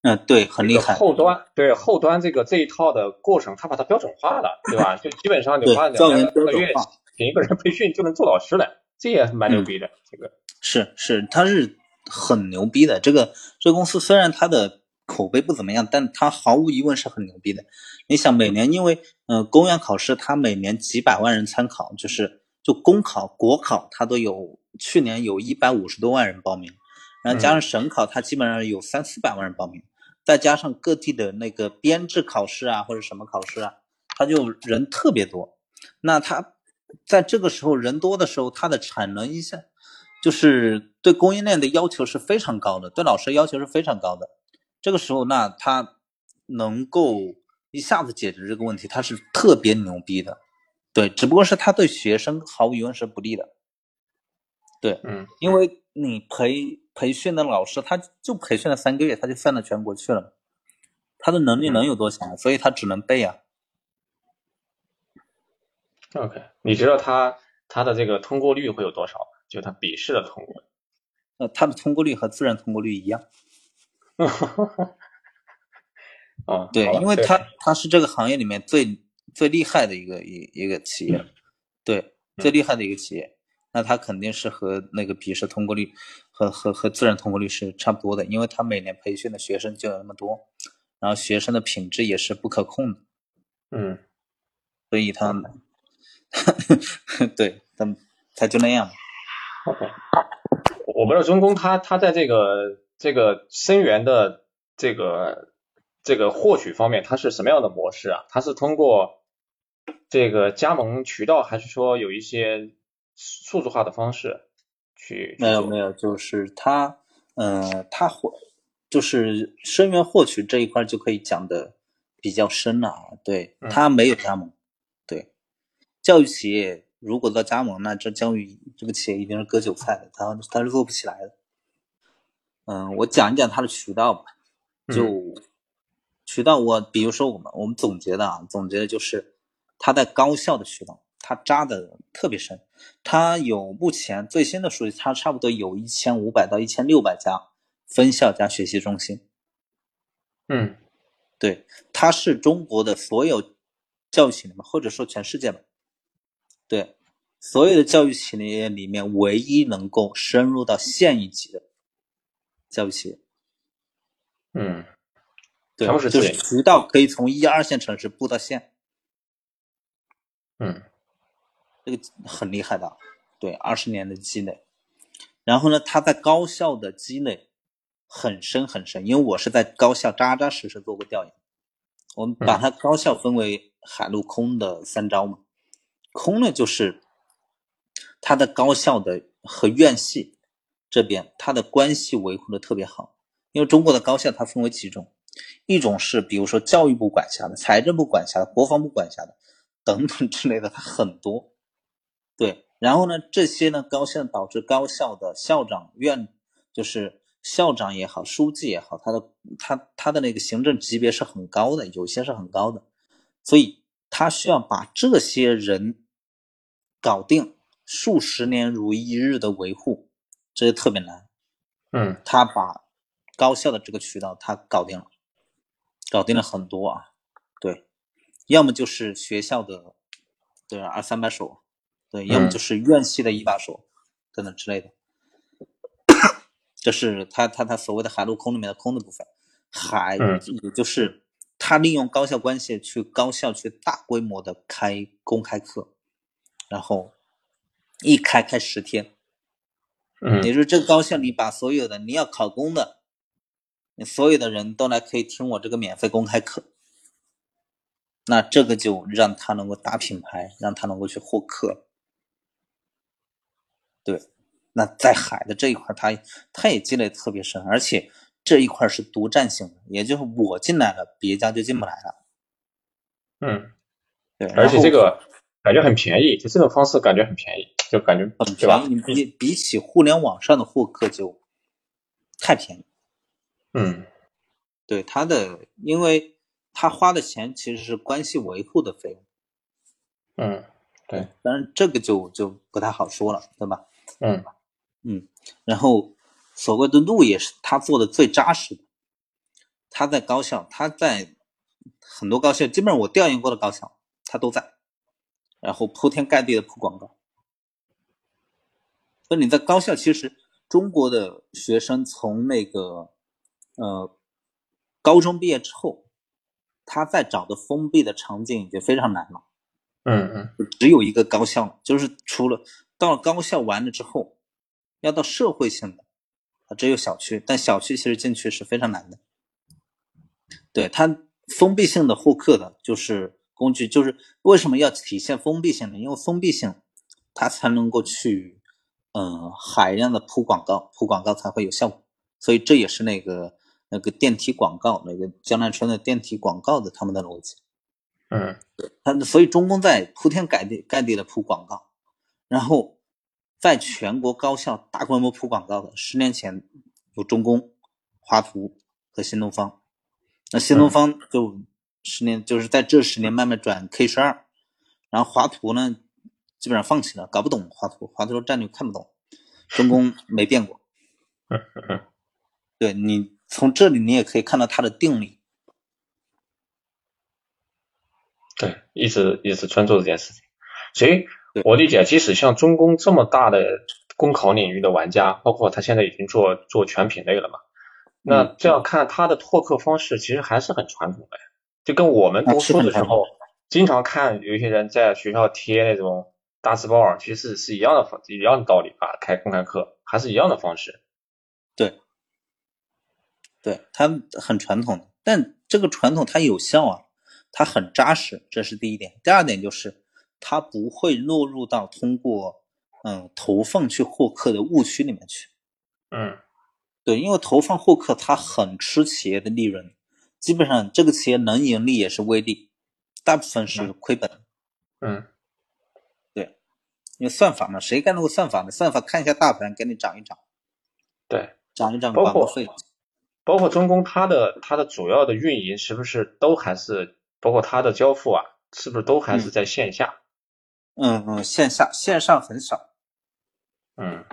嗯，对，很厉害。后端对后端这个这一套的过程，他把它标准化了，对吧？就基本上你花对教研两两个月标准化，请一个人培训就能做老师了，这也蛮牛逼的。这个是是，他是很牛逼的。这个这个公司虽然它的口碑不怎么样，但它毫无疑问是很牛逼的。你想，每年因为呃公务员考试，它每年几百万人参考，就是就公考、国考，它都有去年有一百五十多万人报名，然后加上省考，它基本上有三四百万人报名，再加上各地的那个编制考试啊或者什么考试啊，它就人特别多。那它在这个时候人多的时候，它的产能一下就是对供应链的要求是非常高的，对老师要求是非常高的。这个时候，那他能够一下子解决这个问题，他是特别牛逼的。对，只不过是他对学生毫无疑问是不利的。对，嗯因为你培培训的老师，他就培训了三个月，他就散到全国去了，他的能力能有多强？所以他只能背啊。，OK，你知道他他的这个通过率会有多少？就他笔试的通过率。呃，他的通过率和自然通过率一样。啊，对，好吧对因为他他是这个行业里面最最厉害的一个一一个企业，对，最厉害的一个企业，那他肯定是和那个笔试通过率和和和自然通过率是差不多的，因为他每年培训的学生就有那么多，然后学生的品质也是不可控的，嗯。所以它，对，他他就那样。，OK，我不知道中公他他在这个这个生源的这个这个获取方面，它是什么样的模式啊？它是通过这个加盟渠道，还是说有一些数字化的方式去？没有没有，就是他，呃，它获就是生源获取这一块就可以讲的比较深了啊。对嗯他没有加盟，对教育企业如果做加盟，那这教育这个企业一定是割韭菜的，它它是做不起来的。嗯，我讲一讲它的渠道吧。就、渠道我，比如说我们我们总结的啊，总结的就是它在高校的渠道，它扎的特别深。它有目前最新的数据，它差不多有一千五百到一千六百家分校加学习中心。嗯对，它是中国的所有教育企业或者说全世界吧，对，所有的教育企业里面唯一能够深入到县一级的教育企业。嗯对全部是，就是渠道可以从一二线城市布到县，嗯这个很厉害的，对，二十年的积累。然后呢，他在高校的积累很深很深，因为我是在高校扎扎实实做过调研。我们把它高校分为海陆空的三招嘛，空呢就是它的高校的和院系这边它的关系维护的特别好，因为中国的高校它分为几种，一种是比如说教育部管辖的、财政部管辖的、国防部管辖的等等之类的，它很多。对，然后呢，这些呢高校导致高校的校长、院就是校长也好，书记也好，他的他他的那个行政级别是很高的，有些是很高的，所以他需要把这些人搞定，数十年如一日的维护，这就特别难。嗯他把高校的这个渠道他搞定了，搞定了很多啊，对，要么就是学校的对二三把手，对，要么嗯就是院系的一把手等等之类的。这是他他他所谓的海陆空里面的空的部分，海嗯也就是他利用高校关系去高校去大规模的开公开课，然后一开开十天，嗯也就是这个高校，你把所有的你要考公的，你所有的人都来可以听我这个免费公开课，那这个就让他能够打品牌，让他能够去获客。对，那在海的这一块，他他也积累特别深，而且这一块是独占性的，也就是我进来了，别家就进不来了。嗯，对，而且这个感觉很便宜，就这种方式感觉很便宜，就感觉很对吧便宜，比比起互联网上的获客就太便宜。嗯对对他的，因为他花的钱其实是关系维护的费用。嗯，对，当然这个就就不太好说了，对吧？嗯嗯，然后所谓的路也是他做的最扎实的。他在高校，他在很多高校，基本上我调研过的高校，他都在，然后铺天盖地的铺广告。所以你在高校，其实中国的学生从那个呃高中毕业之后，他再找的封闭的场景已经非常难了。嗯嗯，只有一个高校，就是除了到了高校完了之后，要到社会性的，它只有小区，但小区其实进去是非常难的。对它封闭性的获客的，就是工具，就是为什么要体现封闭性呢？因为封闭性，它才能够去，嗯，海量的铺广告，铺广告才会有效果。所以这也是那个那个电梯广告，那个江南春的电梯广告的他们的逻辑。嗯，他所以中公在铺天盖地盖地的铺广告，然后在全国高校大规模铺广告的，十年前有中公、华图和新东方。那新东方就十年，就是在这十年慢慢转 K 十二，然后华图呢，基本上放弃了，搞不懂华图，华图战略看不懂，中公没变过。对你从这里你也可以看到它的定力。对，一直一直专注这件事情，所以我理解，即使像中公这么大的公考领域的玩家，包括他现在已经做做全品类了嘛。那这样看，他的拓客方式其实还是很传统的，就跟我们读书的时候经常看有一些人在学校贴那种大字报，其实是一样的方一样的道理啊，开公开课还是一样的方式。对，对，它很传统，但这个传统它有效啊，它很扎实，这是第一点。第二点就是它不会落入到通过嗯投放去获客的误区里面去。嗯。对，因为投放获客，它很吃企业的利润，基本上这个企业能盈利也是微利，大部分是亏本。嗯，对，因为算法嘛，谁干那个算法呢？算法看一下大盘，给你涨一涨。对，涨一涨包括费。包括中公，它的它的主要的运营是不是都还是包括它的交付啊，是不是都还是在线下？嗯嗯，线下线上很少。嗯，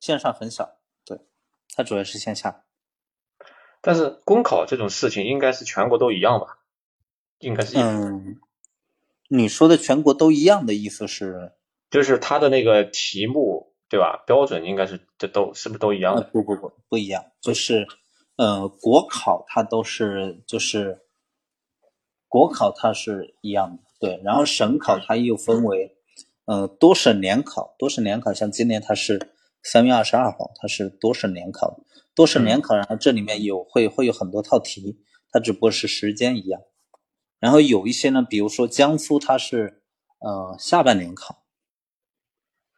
线上很少。对它主要是线下，但是公考这种事情应该是全国都一样吧？应该是。嗯，你说的全国都一样的意思是？就是它的那个题目对吧？标准应该是这都是不是都一样的？不不不不一样，就是呃国考它都是就是国考它是一样的，对，然后省考它又分为呃多省联考，多省联考像今年它是。三月二十二号，它是多省联考，多省联考，然后这里面有会会有很多套题，它只不过是时间一样。然后有一些呢，比如说江苏，它是呃下半年考，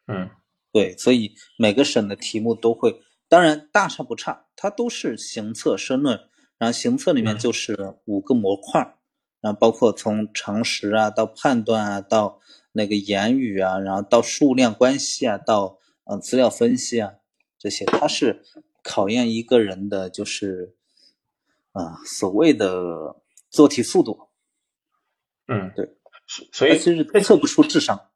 嗯，对，所以每个省的题目都会，当然大差不差，它都是行测申论，然后行测里面就是五个模块，然后包括从常识啊到判断啊到那个言语啊，然后到数量关系啊到。嗯，资料分析啊，这些它是考验一个人的，就是啊，所谓的做题速度。嗯，对，所以其实测不出智商。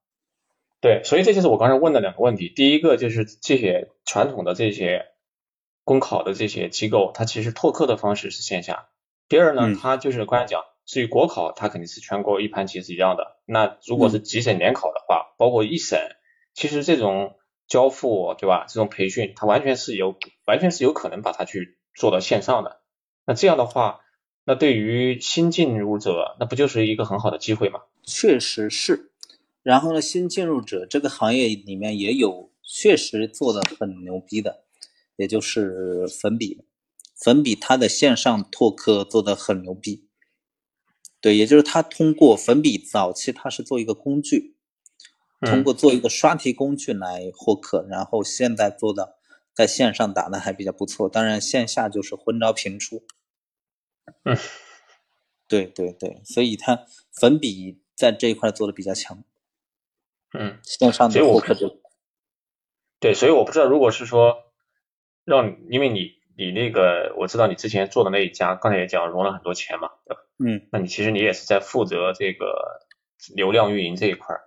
对，所以这就是我刚才问的两个问题。第一个就是这些传统的这些公考的这些机构，它其实拓客的方式是线下。第二呢，它就是刚才讲，至于国考，它肯定是全国一盘棋是一样的。那如果是几省联考的话，包括一省，其实这种。交付对吧？这种培训，它完全是有，完全是有可能把它去做到线上的。那这样的话，那对于新进入者，那不就是一个很好的机会吗？确实是。然后呢，新进入者这个行业里面也有确实做的很牛逼的，也就是粉笔。粉笔它的线上拓客做的很牛逼。对，也就是它通过粉笔早期它是做一个工具。通过做一个刷题工具来获客，然后现在做的在线上打的还比较不错，当然线下就是昏招频出。嗯，对对对，所以它粉笔在这一块做的比较强。嗯，线上的获客就对，所以我不知道，如果是说让，因为你你那个我知道你之前做的那一家，刚才也讲融了很多钱嘛，对吧？嗯，那你其实你也是在负责这个流量运营这一块儿。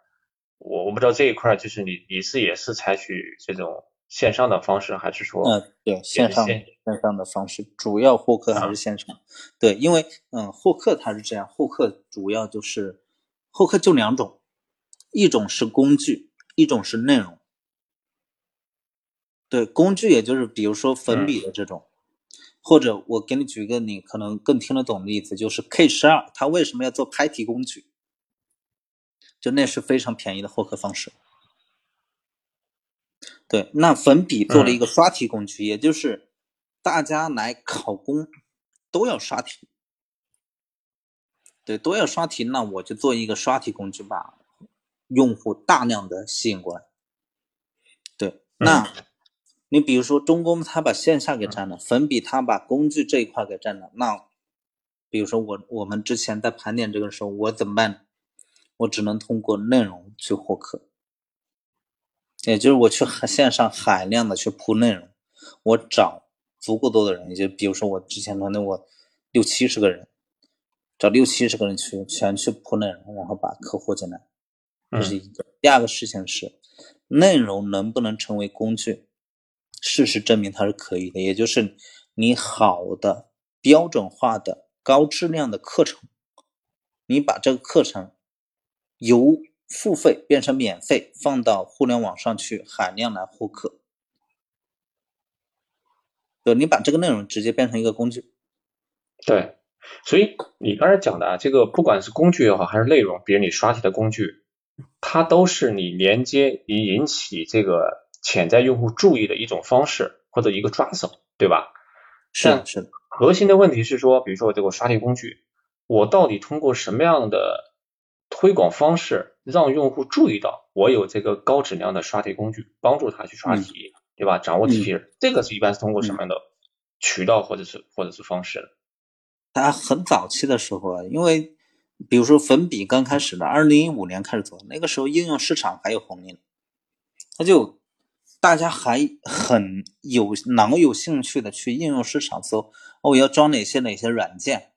我我不知道这一块儿就是你你是也是采取这种线上的方式，还是说？嗯，对，线上线上的方式，主要获客还是线上。对，因为嗯，获客它是这样，获客主要就是获客就两种，一种是工具，一种是内容。对，工具也就是比如说粉笔的这种，或者我给你举一个你可能更听得懂的例子，就是 K 十二，它为什么要做拍题工具？就那是非常便宜的获客方式。对，那粉笔做了一个刷题工具，也就是大家来考公都要刷题，对，都要刷题，那我就做一个刷题工具，把用户大量的吸引过来。对，那。你比如说，中公他把线下给占了，粉笔他把工具这一块给占了。那比如说我我们之前在盘点这个时候，我怎么办？我只能通过内容去获客，也就是我去线上海量的去铺内容，我找足够多的人，也就比如说我之前团队我六七十个人，找六七十个人去全去铺内容，然后把客户进来，这是一个。第二个事情是，内容能不能成为工具？事实证明它是可以的，也就是你好的标准化的高质量的课程，你把这个课程由付费变成免费，放到互联网上去海量来获客，对你把这个内容直接变成一个工具。对，所以你刚才讲的啊，这个不管是工具也好，还是内容，比如你刷题的工具，它都是你连接你引起这个。潜在用户注意的一种方式或者一个抓手，对吧？是是。核心的问题是说，比如说这个刷题工具，我到底通过什么样的推广方式让用户注意到我有这个高质量的刷题工具，帮助他去刷题，对吧？掌握题型，这个是一般是通过什么样的渠道或者是或者是方式？它很早期的时候啊，因为比如说粉笔刚开始的，二零一五年开始做，那个时候应用市场还有红利，他就。大家还很有脑有兴趣的去应用市场搜，哦，要装哪些哪些软件，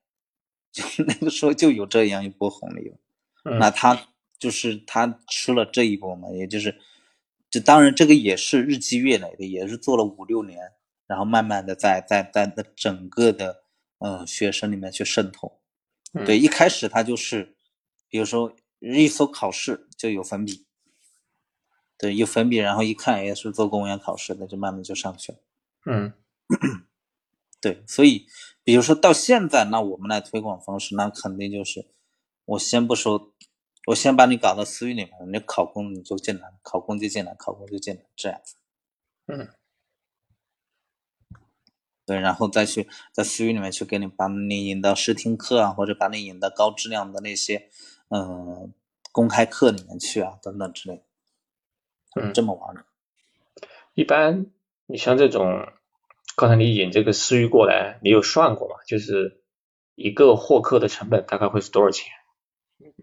就那个时候就有这样一波红利了。那他就是他吃了这一波嘛，也就是，这当然这个也是日积月累的，也是做了五六年，然后慢慢的在在在在整个的嗯学生里面去渗透。对，一开始他就是，比如说一搜考试就有粉笔。对，有粉笔，然后一看也是做公务员考试的，就慢慢就上去了。嗯，对，所以比如说到现在，那我们来推广方式，那肯定就是我先不说，我先把你搞到私域里面，你考公你就进来，考公就进来，考公就进来，这样子。嗯，对，然后再去在私域里面去给你把你引到试听课啊，或者把你引到高质量的那些嗯公开课里面去啊，等等之类。嗯，这么玩的。一般你像这种，刚才你引这个私域过来，你有算过吗？就是一个获客的成本大概会是多少钱？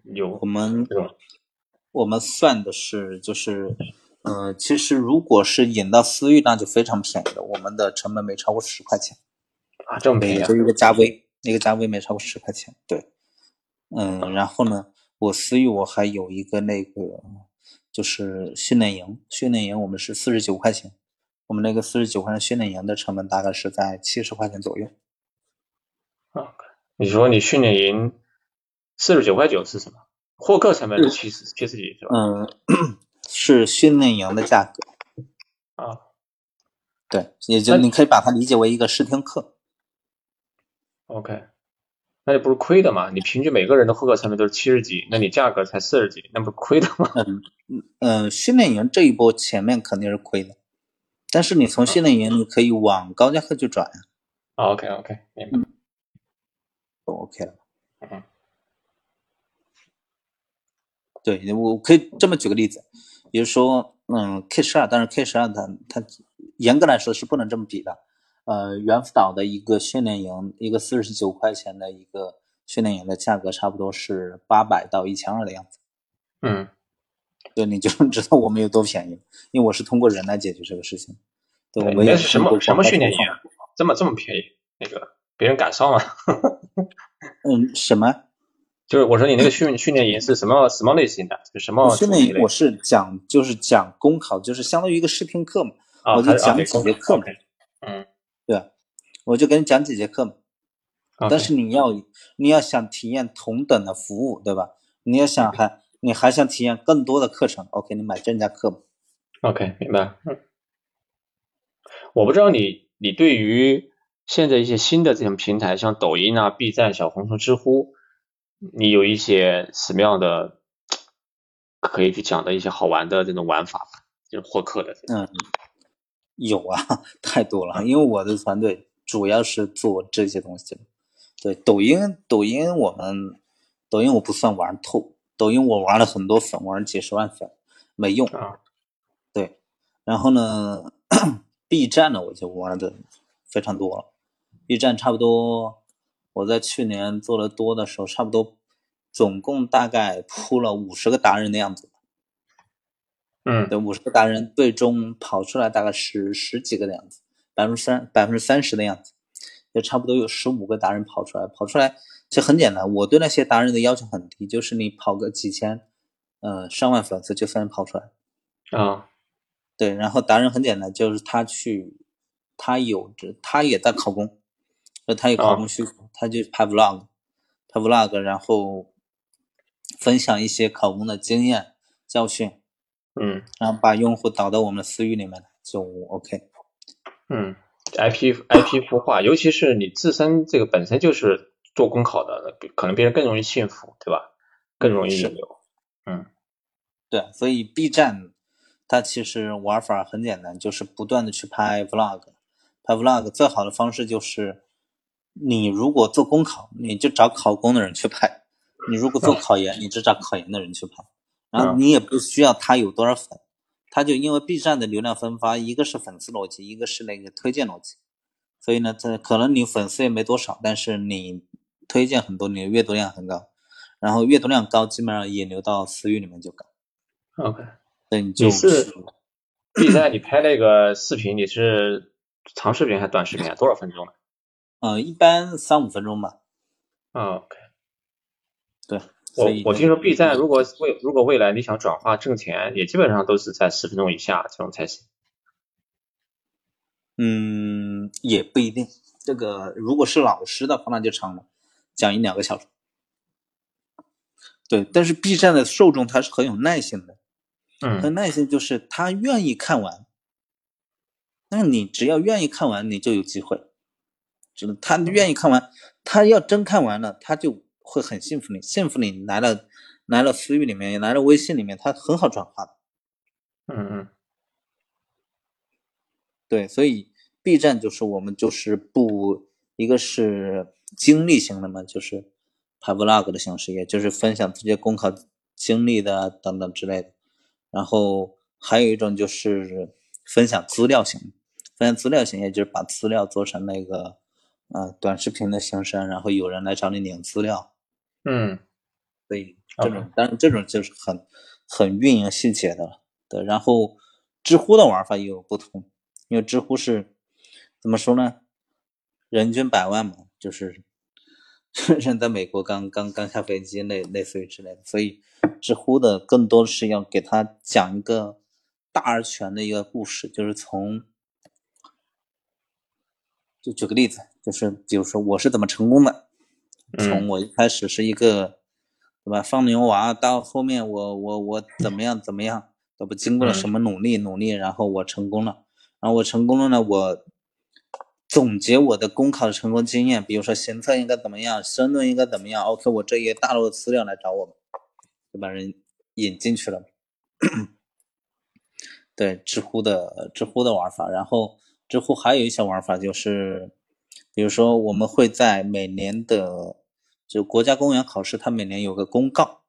有我们我们算的是就是，呃，其实如果是引到私域，那就非常便宜了。我们的成本没超过十块钱啊，这么便宜？就一个加微，一个加微没超过十块钱。对，嗯，然后呢，我私域我还有一个那个。就是训练营，训练营我们是四十九块钱，我们那个四十九块钱训练营的成本大概是在七十块钱左右。啊，你说你训练营四十九块九是什么？获客成本是七十七十几是吧？嗯，是训练营的价格。啊，对，也就你可以把它理解为一个试听课。OK。那你不是亏的嘛？你平均每个人的获客成本都是七十几，那你价格才四十几，那不是亏的吗？嗯嗯，训练营这一波前面肯定是亏的，但是你从训练营你可以往高价课去转呀。OK OK，明白。都 OK 了。嗯。对，我可以这么举个例子，比如说，嗯，K 十二，但是 K 十二它它严格来说是不能这么比的。呃，猿辅导的一个训练营，一个四十九块钱的一个训练营的价格，差不多是八百到一千二的样子。嗯，对，你就知道我们有多便宜，因为我是通过人来解决这个事情。对，我们也是什么什么训练营？啊这么这么便宜，那个别人敢上吗？嗯，什么？就是我说你那个训 训练营是什么什么类型的？就什么训练营？我是讲就是讲公考，就是相当于一个视频课嘛，啊、我就讲几节课嘛。嗯，对，我就给你讲几节课嘛。但是你要你要想体验同等的服务，对吧？你要想还你还想体验更多的课程，OK，你买正价课嘛。OK，明白。嗯，我不知道你你对于现在一些新的这种平台，像抖音啊、B 站、小红书、知乎，你有一些什么样的可以去讲的一些好玩的这种玩法吧？就是获客的。嗯，有啊，太多了。因为我的团队主要是做这些东西。对，抖音，抖音我们抖音我不算玩透，抖音我玩了很多粉，玩了几十万粉，没用。啊。对，然后呢，B 站呢我就玩的非常多了。B 站差不多，我在去年做的多的时候，差不多总共大概铺了五十个达人的样子。嗯，对，五十个达人最终跑出来大概十十几个的样子，百分之三百分之三十的样子，就差不多有十五个达人跑出来。跑出来其实很简单，我对那些达人的要求很低，就是你跑个几千，呃，上万粉丝就算跑出来。啊。对，然后达人很简单，就是他去，他有着，他也在考公，就他有考公需求，哦、他就拍 vlog，拍 vlog，然后分享一些考公的经验教训，嗯，然后把用户导到我们的私域里面就 OK。嗯，IP IP 孵化，尤其是你自身这个本身就是做公考的，可能别人更容易信服，对吧？更容易引流。嗯，对，所以 B 站。它其实玩法很简单，就是不断的去拍 vlog，拍 vlog 最好的方式就是，你如果做公考，你就找考公的人去拍；你如果做考研，你就找考研的人去拍。然后你也不需要他有多少粉，他就因为 B 站的流量分发，一个是粉丝逻辑，一个是那个推荐逻辑，所以呢，这可能你粉丝也没多少，但是你推荐很多，你的阅读量很高，然后阅读量高，基本上引流到私域里面就高。OK。你就是，B 站你拍那个视频，你是长视频还是短视频啊？多少分钟的？呃，一般三五分钟吧。啊，OK。对，我我听说 B 站如果未如果未来你想转化挣钱，也基本上都是在十分钟以下这种才行。嗯，也不一定。这个如果是老师的话，那就长了，讲一两个小时。对，但是 B 站的受众他是很有耐心的。嗯，很耐心，就是他愿意看完，那你只要愿意看完，你就有机会。就是他愿意看完，他要真看完了，他就会很幸福你，幸福你来了，来了私域里面，也来了微信里面，他很好转化的。嗯嗯，对，所以 B 站就是我们就是不一个是经历型的嘛，就是拍 vlog 的形式，也就是分享自己公考经历的等等之类的。然后还有一种就是分享资料型，分享资料型，也就是把资料做成那个呃短视频的形式，然后有人来找你领资料。嗯，所以这种，当然这种就是很很运营细节的了。对，然后知乎的玩法也有不同，因为知乎是怎么说呢？人均百万嘛，就是 人在美国刚刚刚下飞机，类类似于之类的，所以。知乎的更多的是要给他讲一个大而全的一个故事，就是从，就举个例子，就是比如说我是怎么成功的，从我一开始是一个，对吧，放牛娃，到后面我我我怎么样怎么样，对不，经过了什么努力努力，然后我成功了，然后我成功了呢，我总结我的公考的成功经验，比如说行测应该怎么样，申论应该怎么样，OK，我这一大摞资料来找我们。就把人引进去了。对，知乎的知乎的玩法，然后知乎还有一些玩法，就是比如说我们会在每年的就国家公务员考试，它每年有个公告，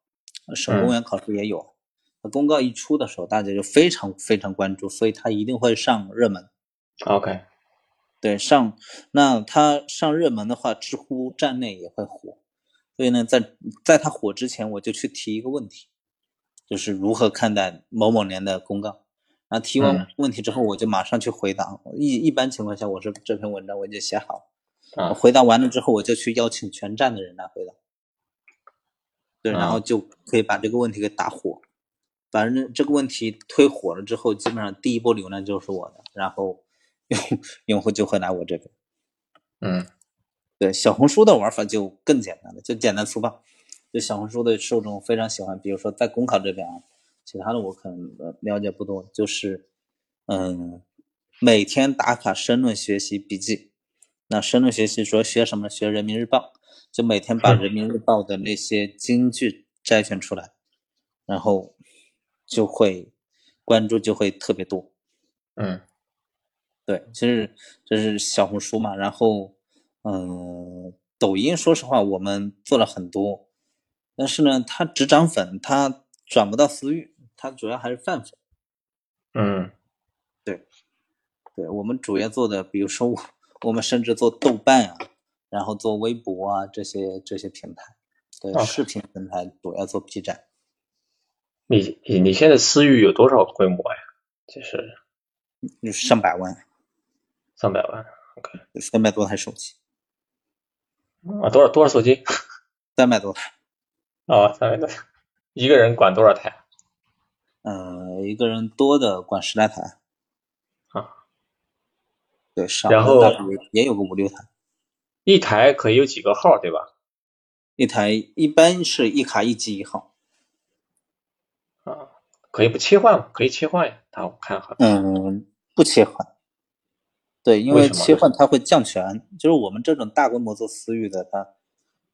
省公务员考试也有。那、嗯、公告一出的时候，大家就非常非常关注，所以它一定会上热门。OK，对，上那它上热门的话，知乎站内也会火。所以呢，在在它火之前，我就去提一个问题，就是如何看待某某年的公告。然后提完问题之后，我就马上去回答。一一般情况下，我是这篇文章我已经写好了，回答完了之后，我就去邀请全站的人来回答。对，然后就可以把这个问题给打火。反正这个问题推火了之后，基本上第一波流量就是我的，然后用用户就会来我这边。嗯，对，小红书的玩法就更简单了，就简单粗暴。就小红书的受众非常喜欢，比如说在公考这边啊，其他的我可能了解不多，就是嗯，每天打卡申论学习笔记。那深度学习主要学什么？学人民日报，就每天把人民日报的那些金句摘选出来，然后。就会关注就会特别多，嗯，对，其实这是小红书嘛，然后嗯，抖音说实话我们做了很多，但是呢，它只涨粉，它转不到私域，它主要还是泛粉，嗯，对，对我们主要做的，比如说我我们甚至做豆瓣啊，然后做微博啊这些这些平台，对，视频平台主要做 B 站。你你你现在私域有多少规模呀？就是上百万，上百万，OK，三百多台手机啊，多少多少手机？三百多台啊，三百多台，一个人管多少台？嗯，一个人多的管十来台啊，对，上然后也有个五六台，一台可以有几个号，对吧？一台一般是一卡一机一号。啊，可以不切换吗？可以切换呀，他我看好。嗯，不切换。对，因为切换它会降权。就是我们这种大规模做私域的，它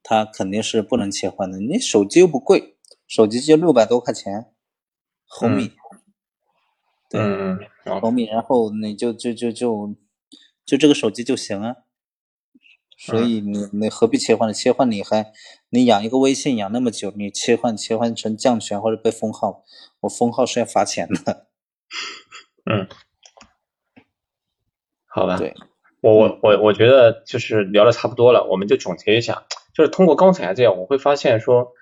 它肯定是不能切换的。你手机又不贵，手机就六百多块钱，红米。对，红米，然后你就就就就就这个手机就行啊。所以你你何必切换呢？切换你还你养一个微信养那么久，你切换切换成降权或者被封号，我封号是要罚钱的。嗯，好吧。对，我我我我觉得就是聊的差不多了，我们就总结一下，就是通过刚才这样，我会发现说，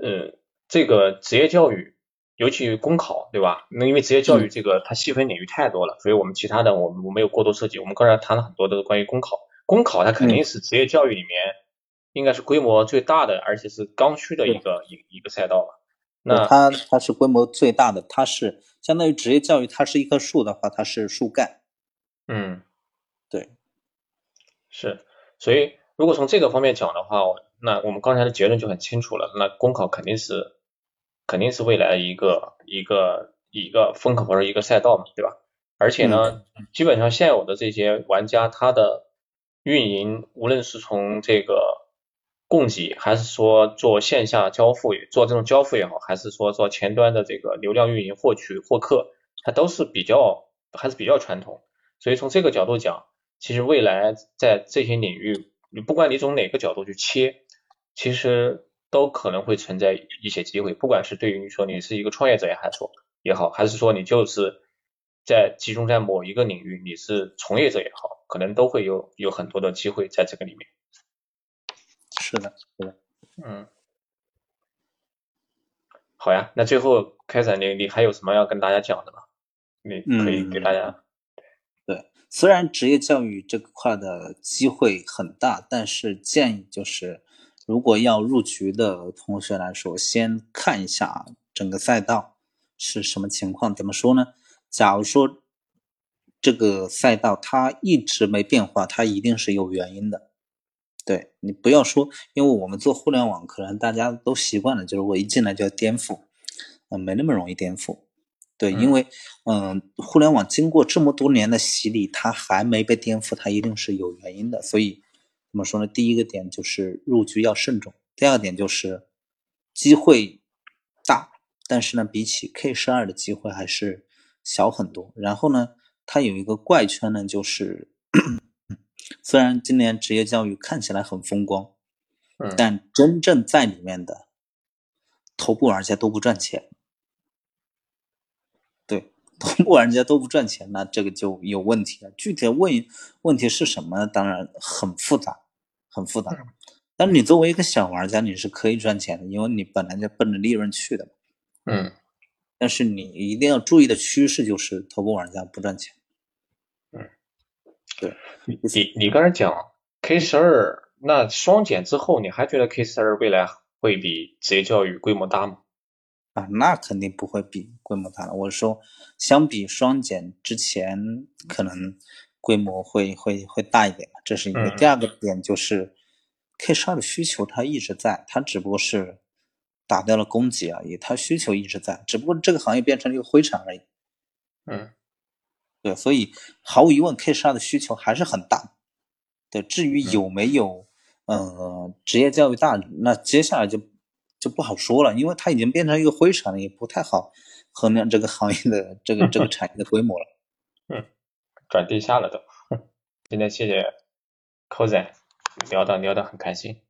呃，这个职业教育，尤其公考，对吧？那因为职业教育这个它细分领域太多了，所以我们其他的我们我没有过多涉及。我们刚才谈了很多的关于公考。公考它肯定是职业教育里面应该是规模最大的，而且是刚需的一个一一个赛道吧。那它它是规模最大的，它是相当于职业教育，它是一棵树的话，它是树干。嗯，对，是。所以如果从这个方面讲的话，那我们刚才的结论就很清楚了。那公考肯定是肯定是未来一个一个一个风口或者一个赛道嘛，对吧？而且呢，基本上现有的这些玩家，他的运营无论是从这个供给，还是说做线下交付，做这种交付也好，还是说做前端的这个流量运营获取获客，它都是比较还是比较传统。所以从这个角度讲，其实未来在这些领域，你不管你从哪个角度去切，其实都可能会存在一些机会。不管是对于你说你是一个创业者也还说也好，还是说你就是在集中在某一个领域，你是从业者也好。可能都会有有很多的机会在这个里面。是的，是的，嗯，好呀，那最后开展，你你还有什么要跟大家讲的吗？你可以给大家。对，虽然职业教育这块的机会很大，但是建议就是，如果要入局的同学来说，先看一下整个赛道是什么情况。怎么说呢？假如说。这个赛道它一直没变化，它一定是有原因的。对你不要说，因为我们做互联网，可能大家都习惯了，就是我一进来就要颠覆，嗯，没那么容易颠覆。对，因为嗯，互联网经过这么多年的洗礼，它还没被颠覆，它一定是有原因的。所以怎么说呢？第一个点就是入局要慎重，第二个点就是机会大，但是呢，比起 K 十二的机会还是小很多。然后呢？它有一个怪圈呢，就是 虽然今年职业教育看起来很风光，但真正在里面的头部玩家都不赚钱。对，头部玩家都不赚钱，那这个就有问题了。具体问问题是什么？当然很复杂，很复杂。但是你作为一个小玩家，你是可以赚钱的，因为你本来就奔着利润去的。嗯，但是你一定要注意的趋势就是头部玩家不赚钱。嗯，对。你你你刚才讲 K 十二，那双减之后，你还觉得 K 十二未来会比职业教育规模大吗？啊，那肯定不会比规模大了。我说，相比双减之前，可能规模会会会大一点嘛，这是一个。第二个点就是 K 十二的需求它一直在，它只不过是打掉了供给而已，它需求一直在，只不过这个行业变成了一个灰产而已。嗯，对，所以毫无疑问，K 十二的需求还是很大。对，至于有没有呃职业教育大，那接下来就。就不好说了，因为它已经变成一个灰产了，也不太好衡量这个行业的这个这个产业的规模了。嗯，转地下了都。今天谢谢 cos 聊的聊的很开心。